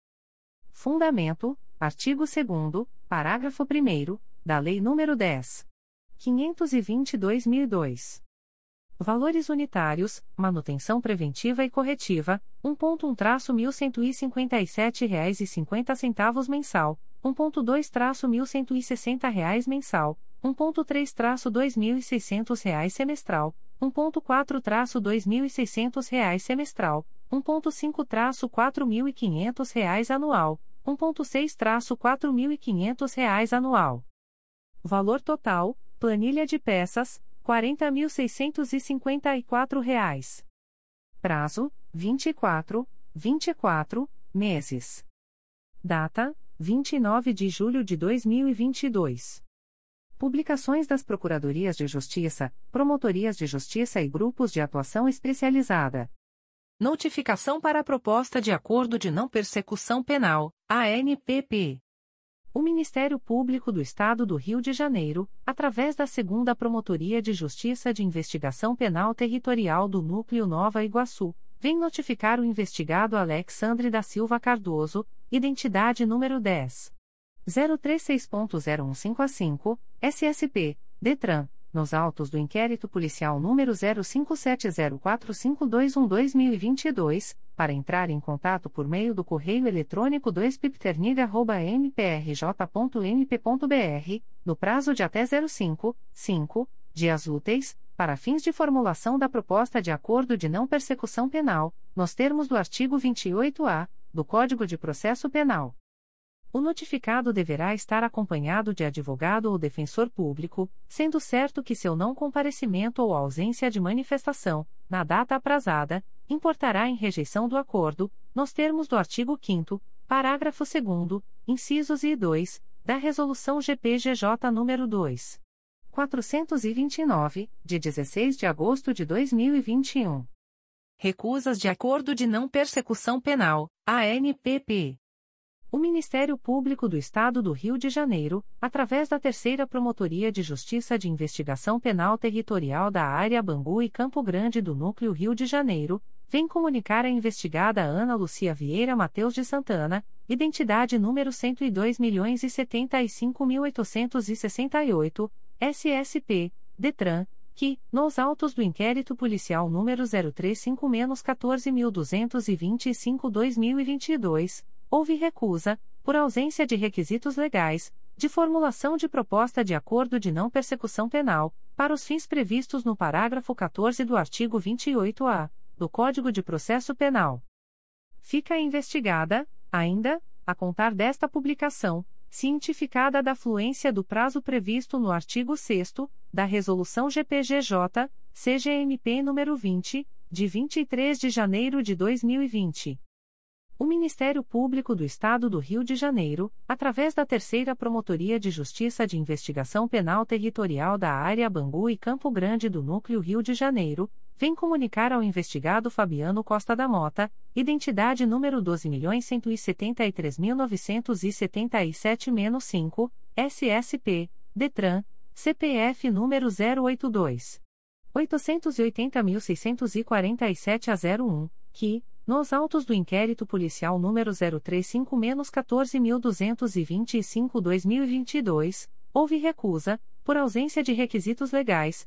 Speaker 1: Fundamento: artigo 2 parágrafo 1 da Lei nº 10. 522.002. Valores unitários, manutenção preventiva e corretiva, 1.1-1157,50 reais mensal, 1.2-1160 reais mensal, 1.3-2.600 reais semestral, 1.4-2.600 reais semestral, 1.5-4.500 reais anual, 1.6-4.500 reais anual. Valor total, planilha de peças, quarenta mil seiscentos e cinquenta e quatro reais. Prazo: vinte e quatro, vinte e quatro meses. Data: vinte e nove de julho de dois mil e vinte e dois. Publicações das Procuradorias de Justiça, Promotorias de Justiça e Grupos de Atuação Especializada. Notificação para a Proposta de Acordo de Não Persecução Penal, ANPP. O Ministério Público do Estado do Rio de Janeiro, através da Segunda Promotoria de Justiça de Investigação Penal Territorial do Núcleo Nova Iguaçu, vem notificar o investigado Alexandre da Silva Cardoso, identidade número 10. 036.015 SSP, DETRAN nos autos do inquérito policial número 05704521-2022, para entrar em contato por meio do correio eletrônico 2pipternig.mprj.mp.br, no prazo de até 05, 5 dias úteis, para fins de formulação da proposta de acordo de não persecução penal, nos termos do artigo 28-A do Código de Processo Penal. O notificado deverá estar acompanhado de advogado ou defensor público, sendo certo que seu não comparecimento ou ausência de manifestação, na data aprazada, importará em rejeição do acordo, nos termos do artigo 5 parágrafo 2 incisos e 2, da Resolução GPGJ nº 2. 429, de 16 de agosto de 2021. Recusas de acordo de não persecução penal, ANPP. O Ministério Público do Estado do Rio de Janeiro, através da Terceira Promotoria de Justiça de Investigação Penal Territorial da Área Bangu e Campo Grande do Núcleo Rio de Janeiro, vem comunicar a investigada Ana Lucia Vieira Mateus de Santana, identidade número 102.075.868, SSP, DETRAN, que, nos autos do inquérito policial número 035-14225-2022, houve recusa, por ausência de requisitos legais, de formulação de proposta de acordo de não persecução penal, para os fins previstos no parágrafo 14 do artigo 28-A do Código de Processo Penal. Fica investigada, ainda, a contar desta publicação, cientificada da fluência do prazo previsto no artigo 6 da Resolução GPGJ, CGMP nº 20, de 23 de janeiro de 2020. O Ministério Público do Estado do Rio de Janeiro, através da Terceira Promotoria de Justiça de Investigação Penal Territorial da Área Bangu e Campo Grande do Núcleo Rio de Janeiro, vem comunicar ao investigado Fabiano Costa da Mota, identidade número 12.173.977-5, SSP, DETRAN, CPF número 082. 880.647 a 01, que, nos autos do inquérito policial número 035-14225-2022, houve recusa, por ausência de requisitos legais,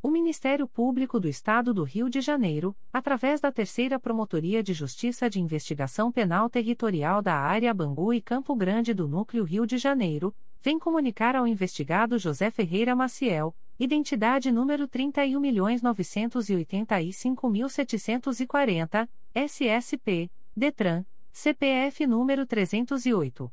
Speaker 1: O Ministério Público do Estado do Rio de Janeiro, através da Terceira Promotoria de Justiça de Investigação Penal Territorial da Área Bangu e Campo Grande do Núcleo Rio de Janeiro, vem comunicar ao investigado José Ferreira Maciel, identidade número 31.985.740, SSP, DETRAN, CPF número 308.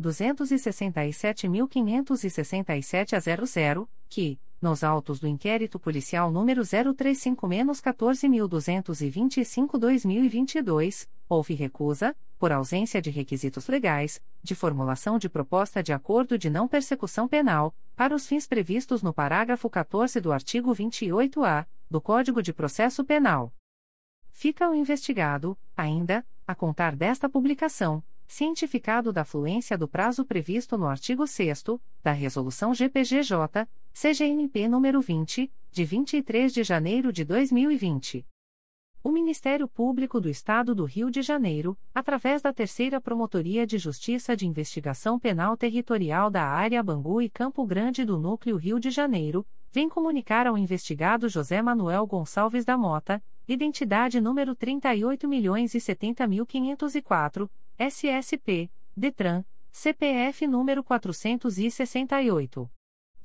Speaker 1: 267.567 a 00, que, nos autos do inquérito policial número 035-14225-2022, houve recusa, por ausência de requisitos legais, de formulação de proposta de acordo de não persecução penal, para os fins previstos no parágrafo 14 do artigo 28-A do Código de Processo Penal. Fica o investigado, ainda, a contar desta publicação, cientificado da fluência do prazo previsto no artigo 6 da Resolução GPGJ, CGNP nº 20, de 23 de janeiro de 2020. O Ministério Público do Estado do Rio de Janeiro, através da Terceira Promotoria de Justiça de Investigação Penal Territorial da Área Bangu e Campo Grande do Núcleo Rio de Janeiro, vem comunicar ao investigado José Manuel Gonçalves da Mota, identidade número 38.070.504, SSP, DETRAN, CPF número 468.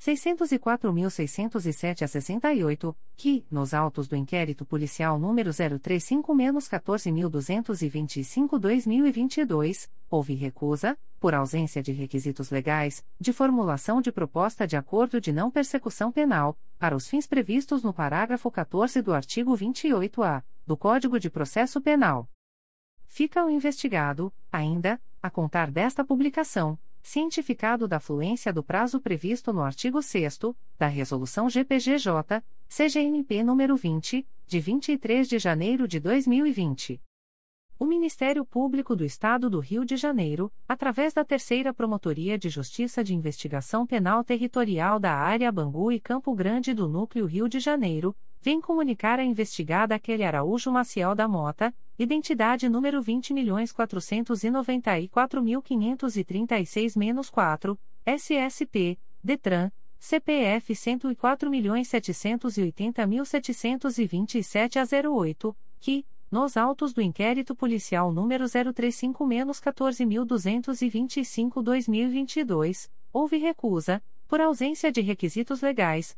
Speaker 1: 604.607 a 68, que, nos autos do inquérito policial número 035-14225-2022, houve recusa, por ausência de requisitos legais, de formulação de proposta de acordo de não persecução penal, para os fins previstos no parágrafo 14 do artigo 28-A do Código de Processo Penal. Fica o investigado, ainda, a contar desta publicação cientificado da fluência do prazo previsto no artigo 6 da Resolução GPGJ, CGNP nº 20, de 23 de janeiro de 2020. O Ministério Público do Estado do Rio de Janeiro, através da Terceira Promotoria de Justiça de Investigação Penal Territorial da Área Bangu e Campo Grande do Núcleo Rio de Janeiro, vem comunicar a investigada Kelly Araújo Maciel da Mota, identidade número 20.494.536-4, SSP, DETRAN, CPF 104.780.727 a 08, que, nos autos do inquérito policial número 035-14225-2022, houve recusa, por ausência de requisitos legais,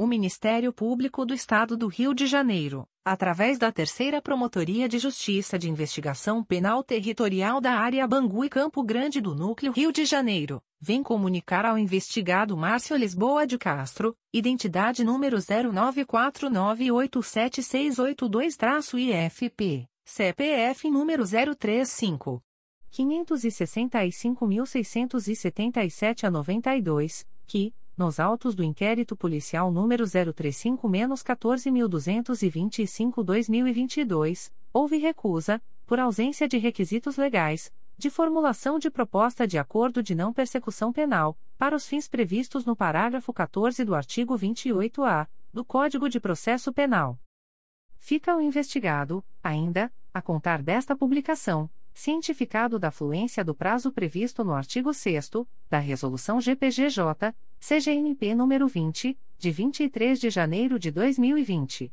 Speaker 1: O Ministério Público do Estado do Rio de Janeiro, através da Terceira Promotoria de Justiça de Investigação Penal Territorial da Área Bangu e Campo Grande do Núcleo Rio de Janeiro, vem comunicar ao investigado Márcio Lisboa de Castro, identidade número 0949876682-IFP, CPF número 035. 565.677 a 92, que, nos autos do inquérito policial número 035-14225-2022, houve recusa, por ausência de requisitos legais, de formulação de proposta de acordo de não persecução penal, para os fins previstos no parágrafo 14 do artigo 28-A do Código de Processo Penal. Fica o investigado, ainda, a contar desta publicação, cientificado da fluência do prazo previsto no artigo 6 da Resolução GPGJ, CGNP nº 20, de 23 de janeiro de 2020.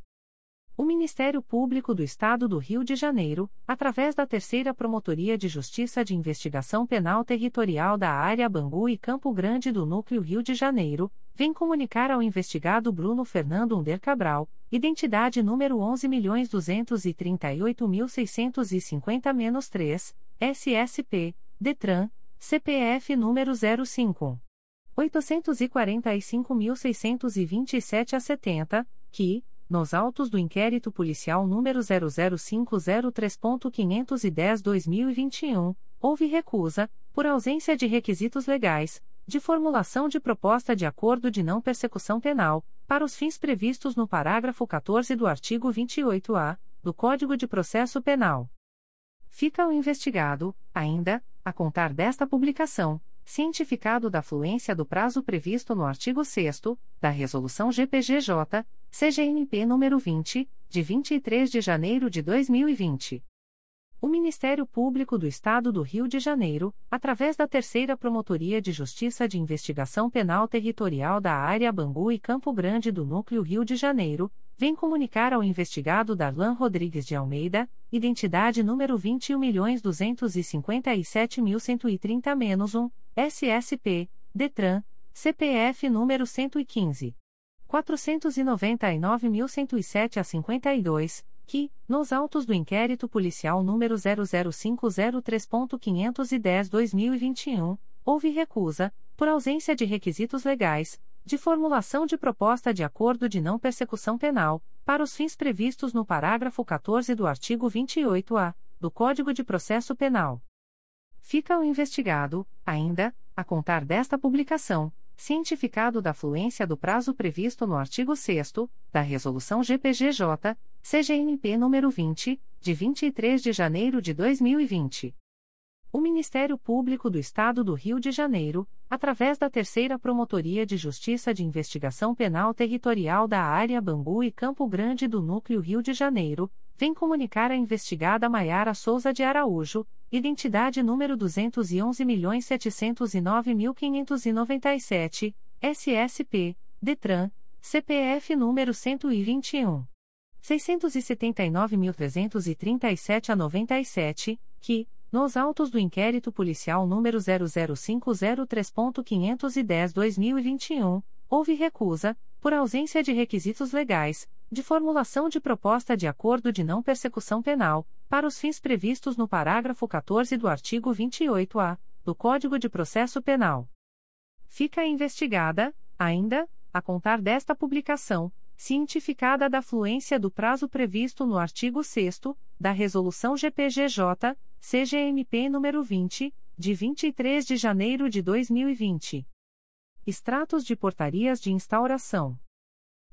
Speaker 1: O Ministério Público do Estado do Rio de Janeiro, através da Terceira Promotoria de Justiça de Investigação Penal Territorial da Área Bangu e Campo Grande do Núcleo Rio de Janeiro, vem comunicar ao investigado Bruno Fernando Under Cabral, identidade número 11.238.650-3, SSP, DETRAN, CPF número 05. 845.627 a 70, que, nos autos do inquérito policial número 00503.510-2021, houve recusa, por ausência de requisitos legais, de formulação de proposta de acordo de não persecução penal, para os fins previstos no parágrafo 14 do artigo 28-A do Código de Processo Penal. Fica o investigado, ainda, a contar desta publicação cientificado da fluência do prazo previsto no artigo 6 da Resolução GPGJ, CGNP nº 20, de 23 de janeiro de 2020. O Ministério Público do Estado do Rio de Janeiro, através da Terceira Promotoria de Justiça de Investigação Penal Territorial da Área Bangu e Campo Grande do Núcleo Rio de Janeiro, vem comunicar ao investigado Darlan Rodrigues de Almeida, identidade número 21.257.130-1, SSP, DETRAN, CPF número 115. 499.107 a 52, que, nos autos do inquérito policial número 00503.510-2021, houve recusa, por ausência de requisitos legais, de formulação de proposta de acordo de não persecução penal, para os fins previstos no parágrafo 14 do artigo 28-A do Código de Processo Penal. Fica o investigado, ainda, a contar desta publicação, cientificado da fluência do prazo previsto no artigo 6 da Resolução GPGJ, CGNP nº 20, de 23 de janeiro de 2020. O Ministério Público do Estado do Rio de Janeiro, através da Terceira Promotoria de Justiça de Investigação Penal Territorial da Área Bangu e Campo Grande do Núcleo Rio de Janeiro, vem comunicar à investigada Maiara Souza de Araújo, identidade número 211.709.597, SSP, DETRAN, CPF número 121. 679.337 a 97, que, nos autos do inquérito policial número 00503.510-2021, houve recusa, por ausência de requisitos legais, de formulação de proposta de acordo de não persecução penal, para os fins previstos no parágrafo 14 do artigo 28-A do Código de Processo Penal. Fica investigada, ainda, a contar desta publicação, cientificada da fluência do prazo previsto no artigo 6 da Resolução GPGJ, CGMP nº 20, de 23 de janeiro de 2020. Extratos de portarias de instauração.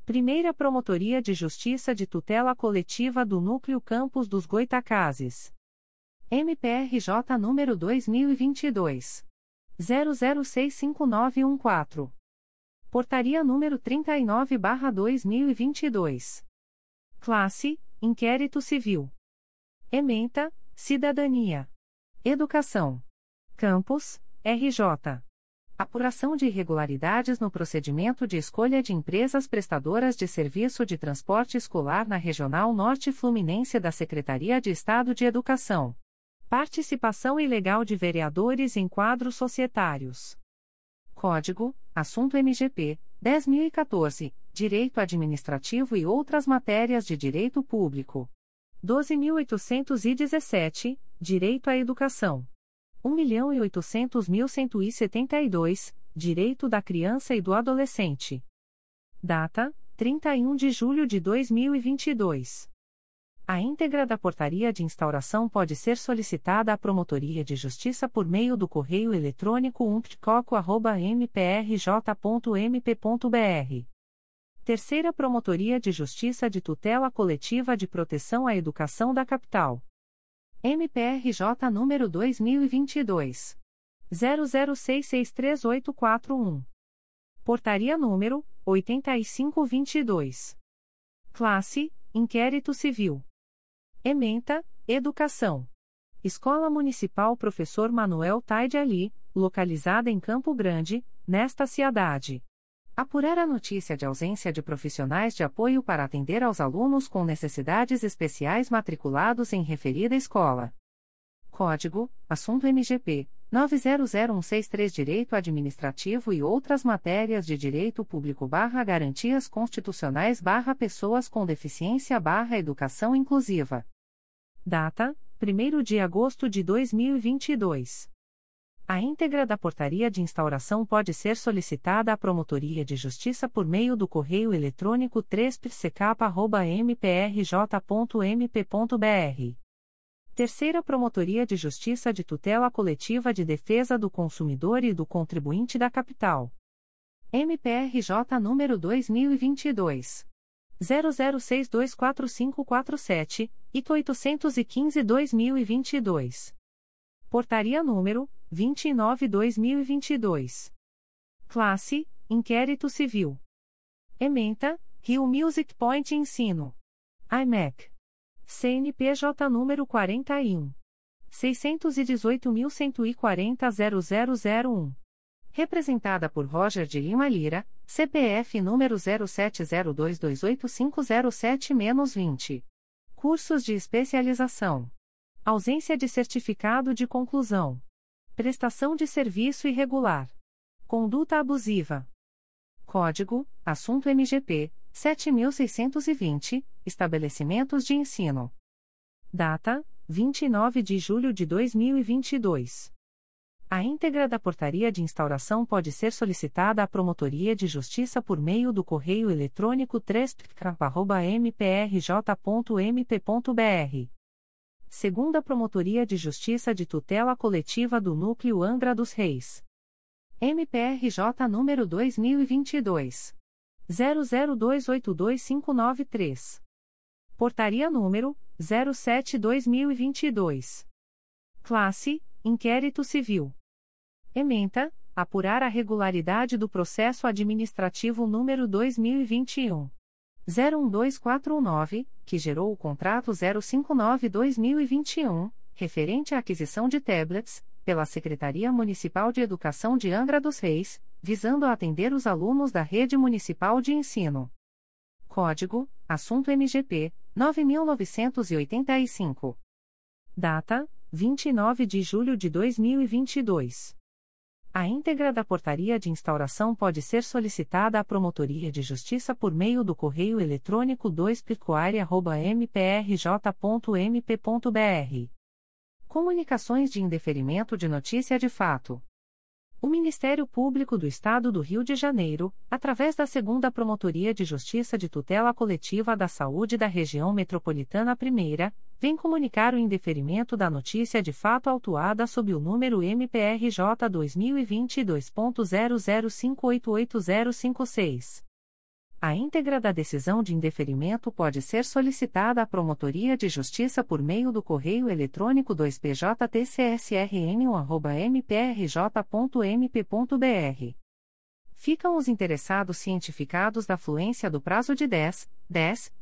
Speaker 1: Primeira Promotoria de Justiça de Tutela Coletiva do Núcleo Campos dos Goitacazes. MPRJ número 2022 00659914. Portaria número 39/2022. Classe: Inquérito Civil. Ementa: Cidadania. Educação. Campos: RJ. Apuração de irregularidades no procedimento de escolha de empresas prestadoras de serviço de transporte escolar na Regional Norte Fluminense da Secretaria de Estado de Educação. Participação ilegal de vereadores em quadros societários. Código: Assunto MGP 10014, Direito Administrativo e outras matérias de direito público. 12817, Direito à Educação. 1.800.172, Direito da Criança e do Adolescente. Data: 31 de julho de 2022. A íntegra da portaria de instauração pode ser solicitada à Promotoria de Justiça por meio do correio eletrônico umptcoco.mprj.mp.br. Terceira Promotoria de Justiça de Tutela Coletiva de Proteção à Educação da Capital. MPRJ número 2022 00663841. Portaria número 8522. Classe: Inquérito Civil. Ementa: Educação. Escola Municipal Professor Manuel Taide Ali, localizada em Campo Grande, nesta cidade. Apurar a notícia de ausência de profissionais de apoio para atender aos alunos com necessidades especiais matriculados em referida escola. Código: Assunto MGP 900163 Direito Administrativo e outras matérias de Direito Público barra Garantias Constitucionais barra Pessoas com Deficiência barra Educação Inclusiva. Data: 1 de agosto de 2022. A íntegra da portaria de instauração pode ser solicitada à Promotoria de Justiça por meio do correio eletrônico 3psecap.mprj.mp.br. Terceira Promotoria de Justiça de Tutela Coletiva de Defesa do Consumidor e do Contribuinte da Capital. MPRJ número 2022. 00624547, IT 815-2022. Portaria número 29/2022. Classe: Inquérito Civil. Ementa: Rio Music Point Ensino. IMEC. CNPJ número 41 618.140.0001. Representada por Roger de Lima Lira, CPF número 0702285007-20. Cursos de especialização. Ausência de certificado de conclusão. Prestação de serviço irregular. Conduta abusiva. Código: Assunto MGP 7620, Estabelecimentos de ensino. Data: 29 de julho de 2022. A íntegra da portaria de instauração pode ser solicitada à Promotoria de Justiça por meio do correio eletrônico 3pk.mprj.mp.br segunda Promotoria de Justiça de Tutela Coletiva do Núcleo Angra dos Reis. MPRJ número 2022 00282593. Portaria número 07/2022. Classe: Inquérito Civil. Ementa: Apurar a regularidade do processo administrativo número 2021 01249, que gerou o contrato 059-2021, referente à aquisição de tablets, pela Secretaria Municipal de Educação de Angra dos Reis, visando atender os alunos da Rede Municipal de Ensino. Código: Assunto MGP 9985. Data: 29 de julho de 2022. A íntegra da portaria de instauração pode ser solicitada à Promotoria de Justiça por meio do correio eletrônico 2picoare.mprj.mp.br. Comunicações de indeferimento de notícia de fato. O Ministério Público do Estado do Rio de Janeiro, através da Segunda Promotoria de Justiça de Tutela Coletiva da Saúde da Região Metropolitana I, vem comunicar o indeferimento da notícia de fato autuada sob o número MPRJ 2022.00588056. A íntegra da decisão de indeferimento pode ser solicitada à Promotoria de Justiça por meio do correio eletrônico 2pjtcsrn.mprj.mp.br. Ficam os interessados cientificados da fluência do prazo de 10, 10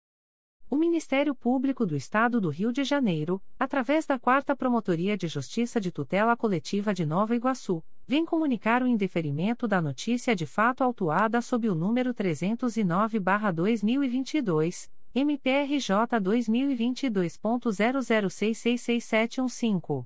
Speaker 1: O Ministério Público do Estado do Rio de Janeiro, através da Quarta Promotoria de Justiça de Tutela Coletiva de Nova Iguaçu, vem comunicar o indeferimento da notícia de fato autuada sob o número 309-2022, MPRJ 2022.00666715.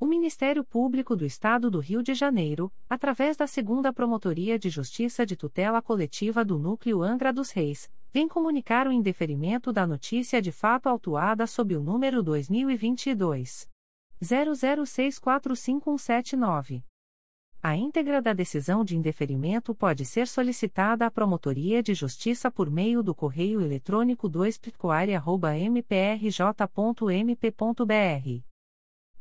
Speaker 1: O Ministério Público do Estado do Rio de Janeiro, através da Segunda Promotoria de Justiça de Tutela Coletiva do Núcleo Angra dos Reis, vem comunicar o indeferimento da notícia de fato autuada sob o número 2022 00645179. A íntegra da decisão de indeferimento pode ser solicitada à Promotoria de Justiça por meio do correio eletrônico 2 mprj.mp.br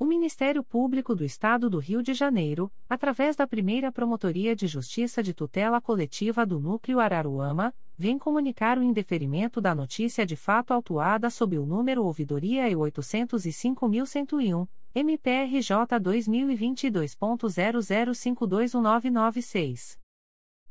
Speaker 1: O Ministério Público do Estado do Rio de Janeiro, através da primeira Promotoria de Justiça de Tutela Coletiva do Núcleo Araruama, vem comunicar o indeferimento da notícia de fato autuada sob o número Ouvidoria E 805.101, MPRJ 2022.00521996.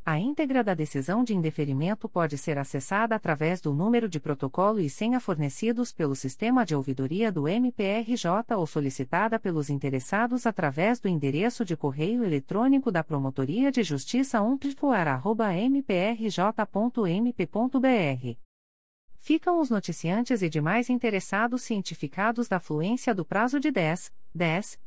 Speaker 1: A íntegra da decisão de indeferimento pode ser acessada através do número de protocolo e senha fornecidos pelo sistema de ouvidoria do MPRJ ou solicitada pelos interessados através do endereço de correio eletrônico da Promotoria de Justiça umpticoar.mprj.mp.br. Ficam os noticiantes e demais interessados cientificados da fluência do prazo de 10, 10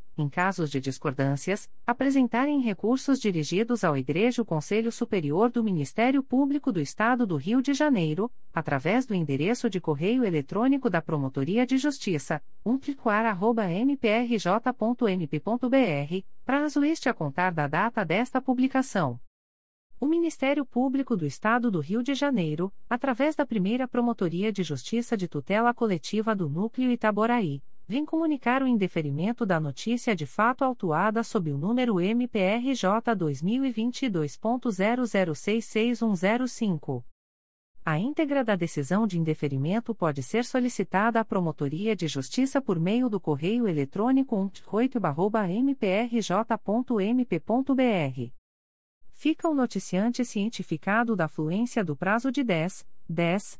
Speaker 1: em casos de discordâncias, apresentarem recursos dirigidos ao Igreja Conselho Superior do Ministério Público do Estado do Rio de Janeiro, através do endereço de correio eletrônico da Promotoria de Justiça, umplicoar.mprj.mp.br, prazo este a contar da data desta publicação. O Ministério Público do Estado do Rio de Janeiro, através da primeira Promotoria de Justiça de Tutela Coletiva do Núcleo Itaboraí, vem comunicar o indeferimento da notícia de fato autuada sob o número MPRJ 2022.00666105. A íntegra da decisão de indeferimento pode ser solicitada à Promotoria de Justiça por meio do correio eletrônico umptcoito.mprj.mp.br. Fica o noticiante cientificado da fluência do prazo de 10, 10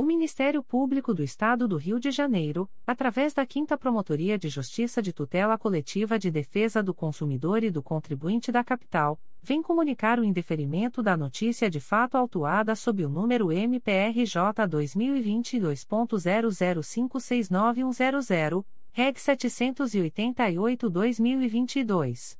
Speaker 1: O Ministério Público do Estado do Rio de Janeiro, através da 5 Promotoria de Justiça de Tutela Coletiva de Defesa do Consumidor e do Contribuinte da Capital, vem comunicar o indeferimento da notícia de fato autuada sob o número MPRJ 2022.00569100, Reg 788-2022.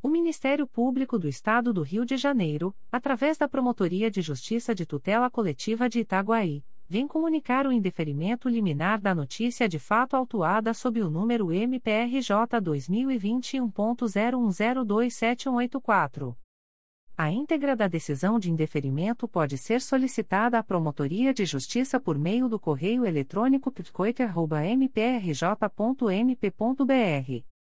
Speaker 1: O Ministério Público do Estado do Rio de Janeiro, através da Promotoria de Justiça de Tutela Coletiva de Itaguaí, vem comunicar o indeferimento liminar da notícia de fato autuada sob o número MPRJ 2021.01027184. A íntegra da decisão de indeferimento pode ser solicitada à Promotoria de Justiça por meio do correio eletrônico pitcoit.mprj.mp.br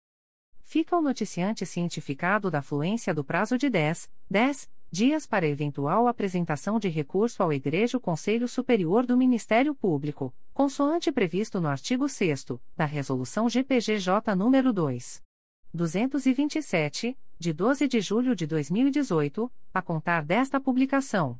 Speaker 1: fica o noticiante cientificado da fluência do prazo de 10, 10 dias para eventual apresentação de recurso ao Igreja Conselho Superior do Ministério Público, consoante previsto no artigo 6 da Resolução GPGJ nº 2. 227, de 12 de julho de 2018, a contar desta publicação.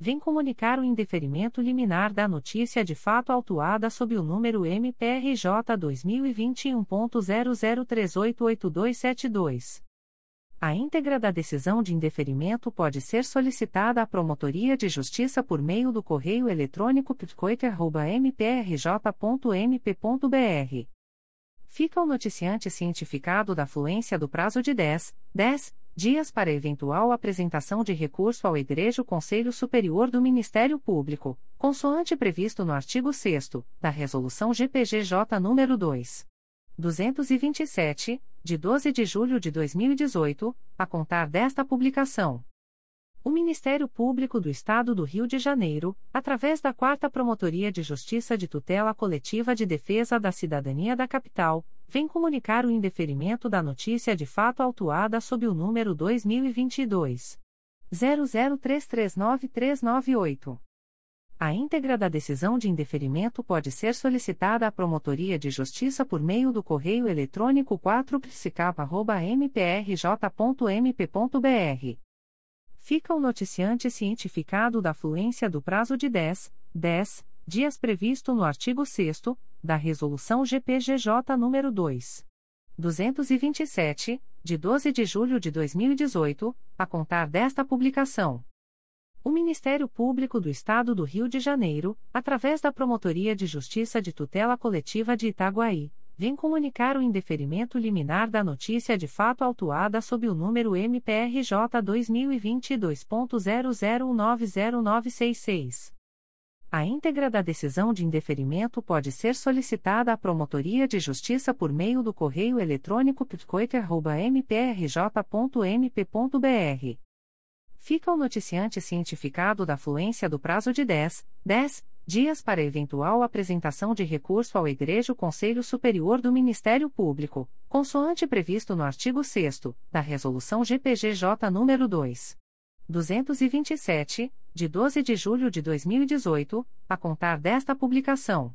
Speaker 1: vem comunicar o indeferimento liminar da notícia de fato autuada sob o número MPRJ 2021.00388272. A íntegra da decisão de indeferimento pode ser solicitada à Promotoria de Justiça por meio do correio eletrônico pitcoiter.mprj.mp.br. Fica o noticiante cientificado da fluência do prazo de 10, 10 dias para eventual apresentação de recurso ao Igreja Conselho Superior do Ministério Público, consoante previsto no artigo 6 da Resolução GPGJ nº 2. 227, de 12 de julho de 2018, a contar desta publicação. O Ministério Público do Estado do Rio de Janeiro, através da 4 Promotoria de Justiça de Tutela Coletiva de Defesa da Cidadania da Capital, vem comunicar o indeferimento da notícia de fato autuada sob o número 2022 00339398. A íntegra da decisão de indeferimento pode ser solicitada à Promotoria de Justiça por meio do correio eletrônico 4psicapa.mprj.mp.br. Fica o noticiante cientificado da fluência do prazo de 10, 10 dias previsto no artigo 6 da Resolução GPGJ nº 2. 227, de 12 de julho de 2018, a contar desta publicação. O Ministério Público do Estado do Rio de Janeiro, através da Promotoria de Justiça de Tutela Coletiva de Itaguaí, vem comunicar o indeferimento liminar da notícia de fato autuada sob o número MPRJ 2022.00190966. A íntegra da decisão de indeferimento pode ser solicitada à Promotoria de Justiça por meio do correio eletrônico pitcoiter.mprj.mp.br. Fica o noticiante cientificado da fluência do prazo de 10, 10 dias para eventual apresentação de recurso ao Igreja Conselho Superior do Ministério Público, consoante previsto no artigo 6 da Resolução GPGJ nº 2. 227, de 12 de julho de 2018, a contar desta publicação.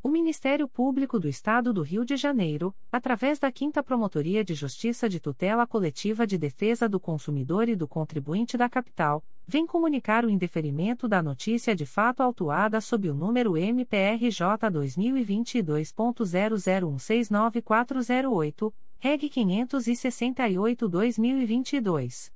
Speaker 1: O Ministério Público do Estado do Rio de Janeiro, através da 5 Promotoria de Justiça de Tutela Coletiva de Defesa do Consumidor e do Contribuinte da Capital, vem comunicar o indeferimento da notícia de fato autuada sob o número MPRJ 2022.00169408, Reg 568-2022.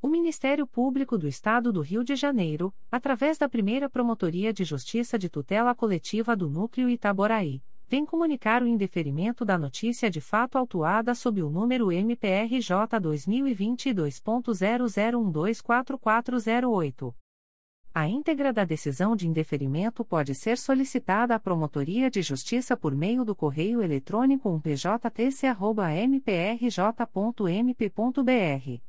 Speaker 1: O Ministério Público do Estado do Rio de Janeiro, através da primeira Promotoria de Justiça de Tutela Coletiva do Núcleo Itaboraí, vem comunicar o indeferimento da notícia de fato autuada sob o número MPRJ 2022.00124408. A íntegra da decisão de indeferimento pode ser solicitada à Promotoria de Justiça por meio do correio eletrônico umpjtc.mprj.mp.br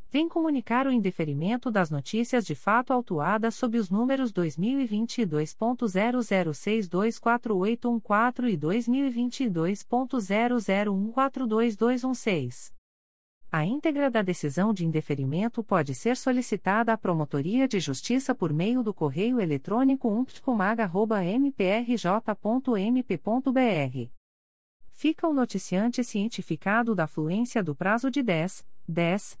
Speaker 1: vem comunicar o indeferimento das notícias de fato autuadas sob os números 2022.00624814 e 2022.00142216. A íntegra da decisão de indeferimento pode ser solicitada à Promotoria de Justiça por meio do correio eletrônico umptcomag.mprj.mp.br. Fica o noticiante cientificado da fluência do prazo de 10, 10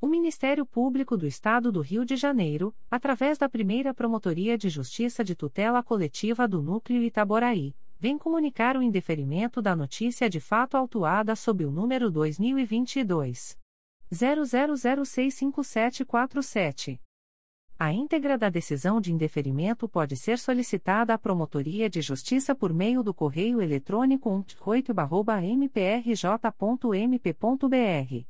Speaker 1: O Ministério Público do Estado do Rio de Janeiro, através da primeira Promotoria de Justiça de Tutela Coletiva do Núcleo Itaboraí, vem comunicar o indeferimento da notícia de fato autuada sob o número 2022. 00065747. A íntegra da decisão de indeferimento pode ser solicitada à Promotoria de Justiça por meio do correio eletrônico umptcoito.mprj.mp.br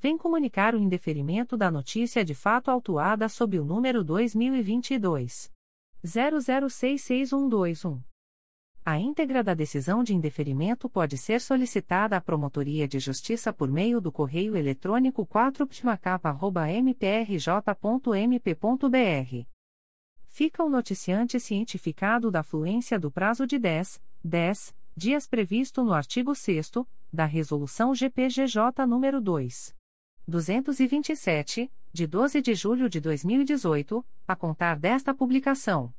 Speaker 1: vem comunicar o indeferimento da notícia de fato autuada sob o número 2022 00662121. A íntegra da decisão de indeferimento pode ser solicitada à Promotoria de Justiça por meio do correio eletrônico 4ptmacapa.mprj.mp.br. Fica o noticiante cientificado da fluência do prazo de 10, 10 dias previsto no artigo 6 da Resolução GPGJ nº 2. 227, de 12 de julho de 2018, a contar desta publicação.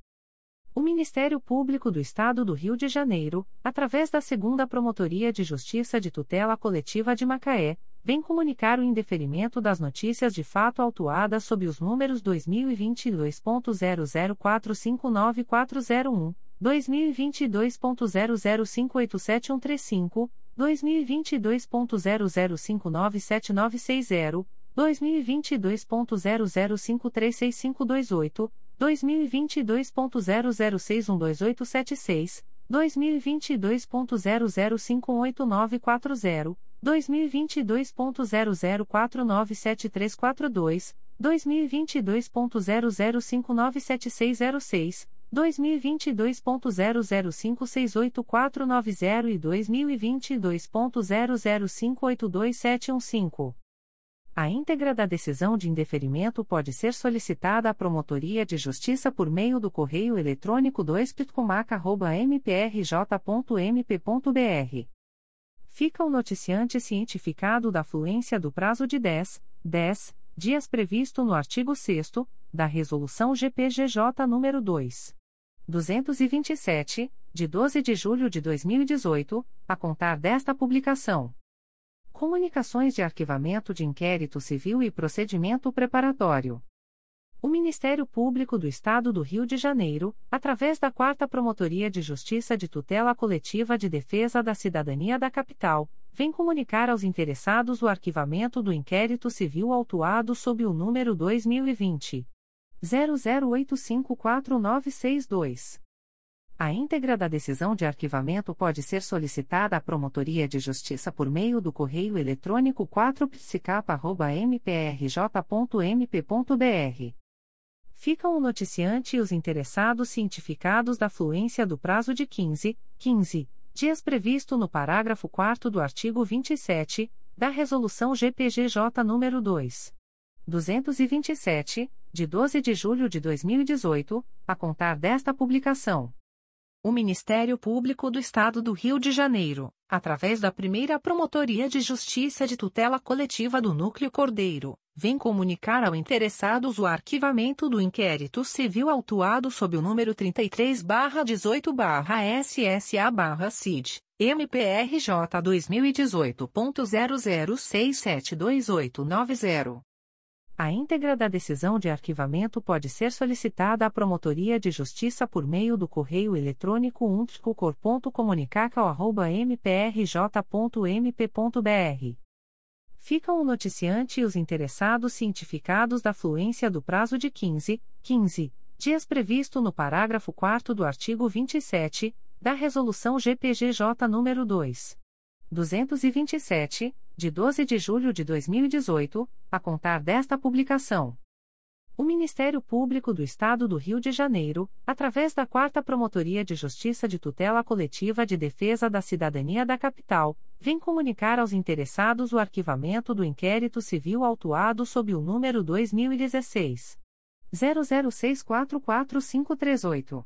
Speaker 1: O Ministério Público do Estado do Rio de Janeiro, através da Segunda Promotoria de Justiça de Tutela Coletiva de Macaé, vem comunicar o indeferimento das notícias de fato autuadas sob os números 2022.00459401, 2022.00587135, 2022.00597960, 2022.00536528, 2022.00612876, 2022.00518940, 2022.00497342, 2022.00597606, 2022.00568490 e 2022.00582715. A íntegra da decisão de indeferimento pode ser solicitada à Promotoria de Justiça por meio do correio eletrônico 2 mprj.mp.br. Fica o noticiante cientificado da fluência do prazo de 10, 10 dias previsto no artigo 6 da Resolução GPGJ nº 2. 227, de 12 de julho de 2018, a contar desta publicação. Comunicações de arquivamento de inquérito civil e procedimento preparatório. O Ministério Público do Estado do Rio de Janeiro, através da 4 Promotoria de Justiça de Tutela Coletiva de Defesa da Cidadania da Capital, vem comunicar aos interessados o arquivamento do inquérito civil autuado sob o número 2020 00854962. A íntegra da decisão de arquivamento pode ser solicitada à Promotoria de Justiça por meio do correio eletrônico 4psicapa.mprj.mp.br. Ficam o noticiante e os interessados cientificados da fluência do prazo de 15, 15 dias previsto no parágrafo 4 do artigo 27 da Resolução GPGJ nº 2. 227, de 12 de julho de 2018, a contar desta publicação. O Ministério Público do Estado do Rio de Janeiro, através da primeira Promotoria de Justiça de Tutela Coletiva do Núcleo Cordeiro, vem comunicar ao interessado o arquivamento do inquérito civil autuado sob o número 33-18-SSA-CID, MPRJ 2018.00672890. A íntegra da decisão de arquivamento pode ser solicitada à Promotoria de Justiça por meio do correio eletrônico umpticocor.comunicaca.mprj.mp.br. Ficam o noticiante e os interessados cientificados da fluência do prazo de 15, 15 dias previsto no parágrafo 4 do artigo 27 da Resolução GPGJ nº 2. 227, de 12 de julho de 2018, a contar desta publicação. O Ministério Público do Estado do Rio de Janeiro, através da 4 Promotoria de Justiça de Tutela Coletiva de Defesa da Cidadania da Capital, vem comunicar aos interessados o arquivamento do inquérito civil autuado sob o número 2016 00644538.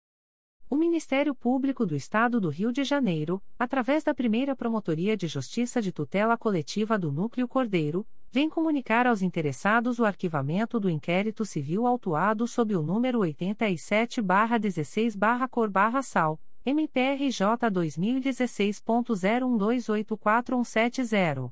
Speaker 1: O Ministério Público do Estado do Rio de Janeiro, através da primeira Promotoria de Justiça de Tutela Coletiva do Núcleo Cordeiro, vem comunicar aos interessados o arquivamento do inquérito civil autuado sob o número 87-16-Cor-Sal, MPRJ 2016.01284170.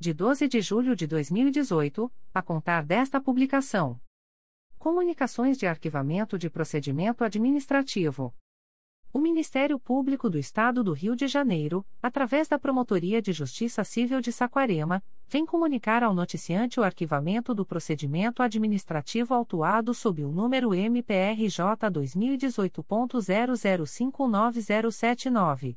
Speaker 1: de 12 de julho de 2018, a contar desta publicação. Comunicações de arquivamento de procedimento administrativo. O Ministério Público do Estado do Rio de Janeiro, através da Promotoria de Justiça Civil de Saquarema, vem comunicar ao noticiante o arquivamento do procedimento administrativo autuado sob o número MPRJ 2018.00590779.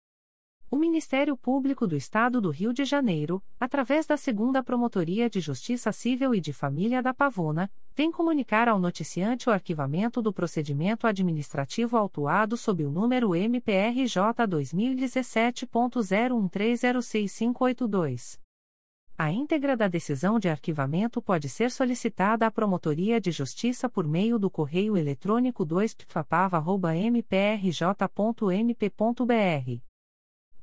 Speaker 1: O Ministério Público do Estado do Rio de Janeiro, através da Segunda Promotoria de Justiça Civil e de Família da Pavuna, vem comunicar ao noticiante o arquivamento do procedimento administrativo autuado sob o número MPRJ 2017.01306582. A íntegra da decisão de arquivamento pode ser solicitada à Promotoria de Justiça por meio do correio eletrônico 2pfapava.mprj.mp.br.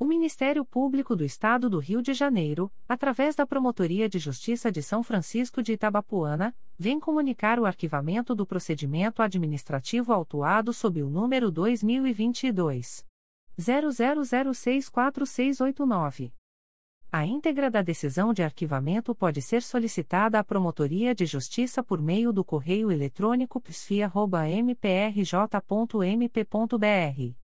Speaker 1: O Ministério Público do Estado do Rio de Janeiro, através da Promotoria de Justiça de São Francisco de Itabapuana, vem comunicar o arquivamento do procedimento administrativo autuado sob o número 2022 00064689. A íntegra da decisão de arquivamento pode ser solicitada à Promotoria de Justiça por meio do correio eletrônico psfia.mprj.mp.br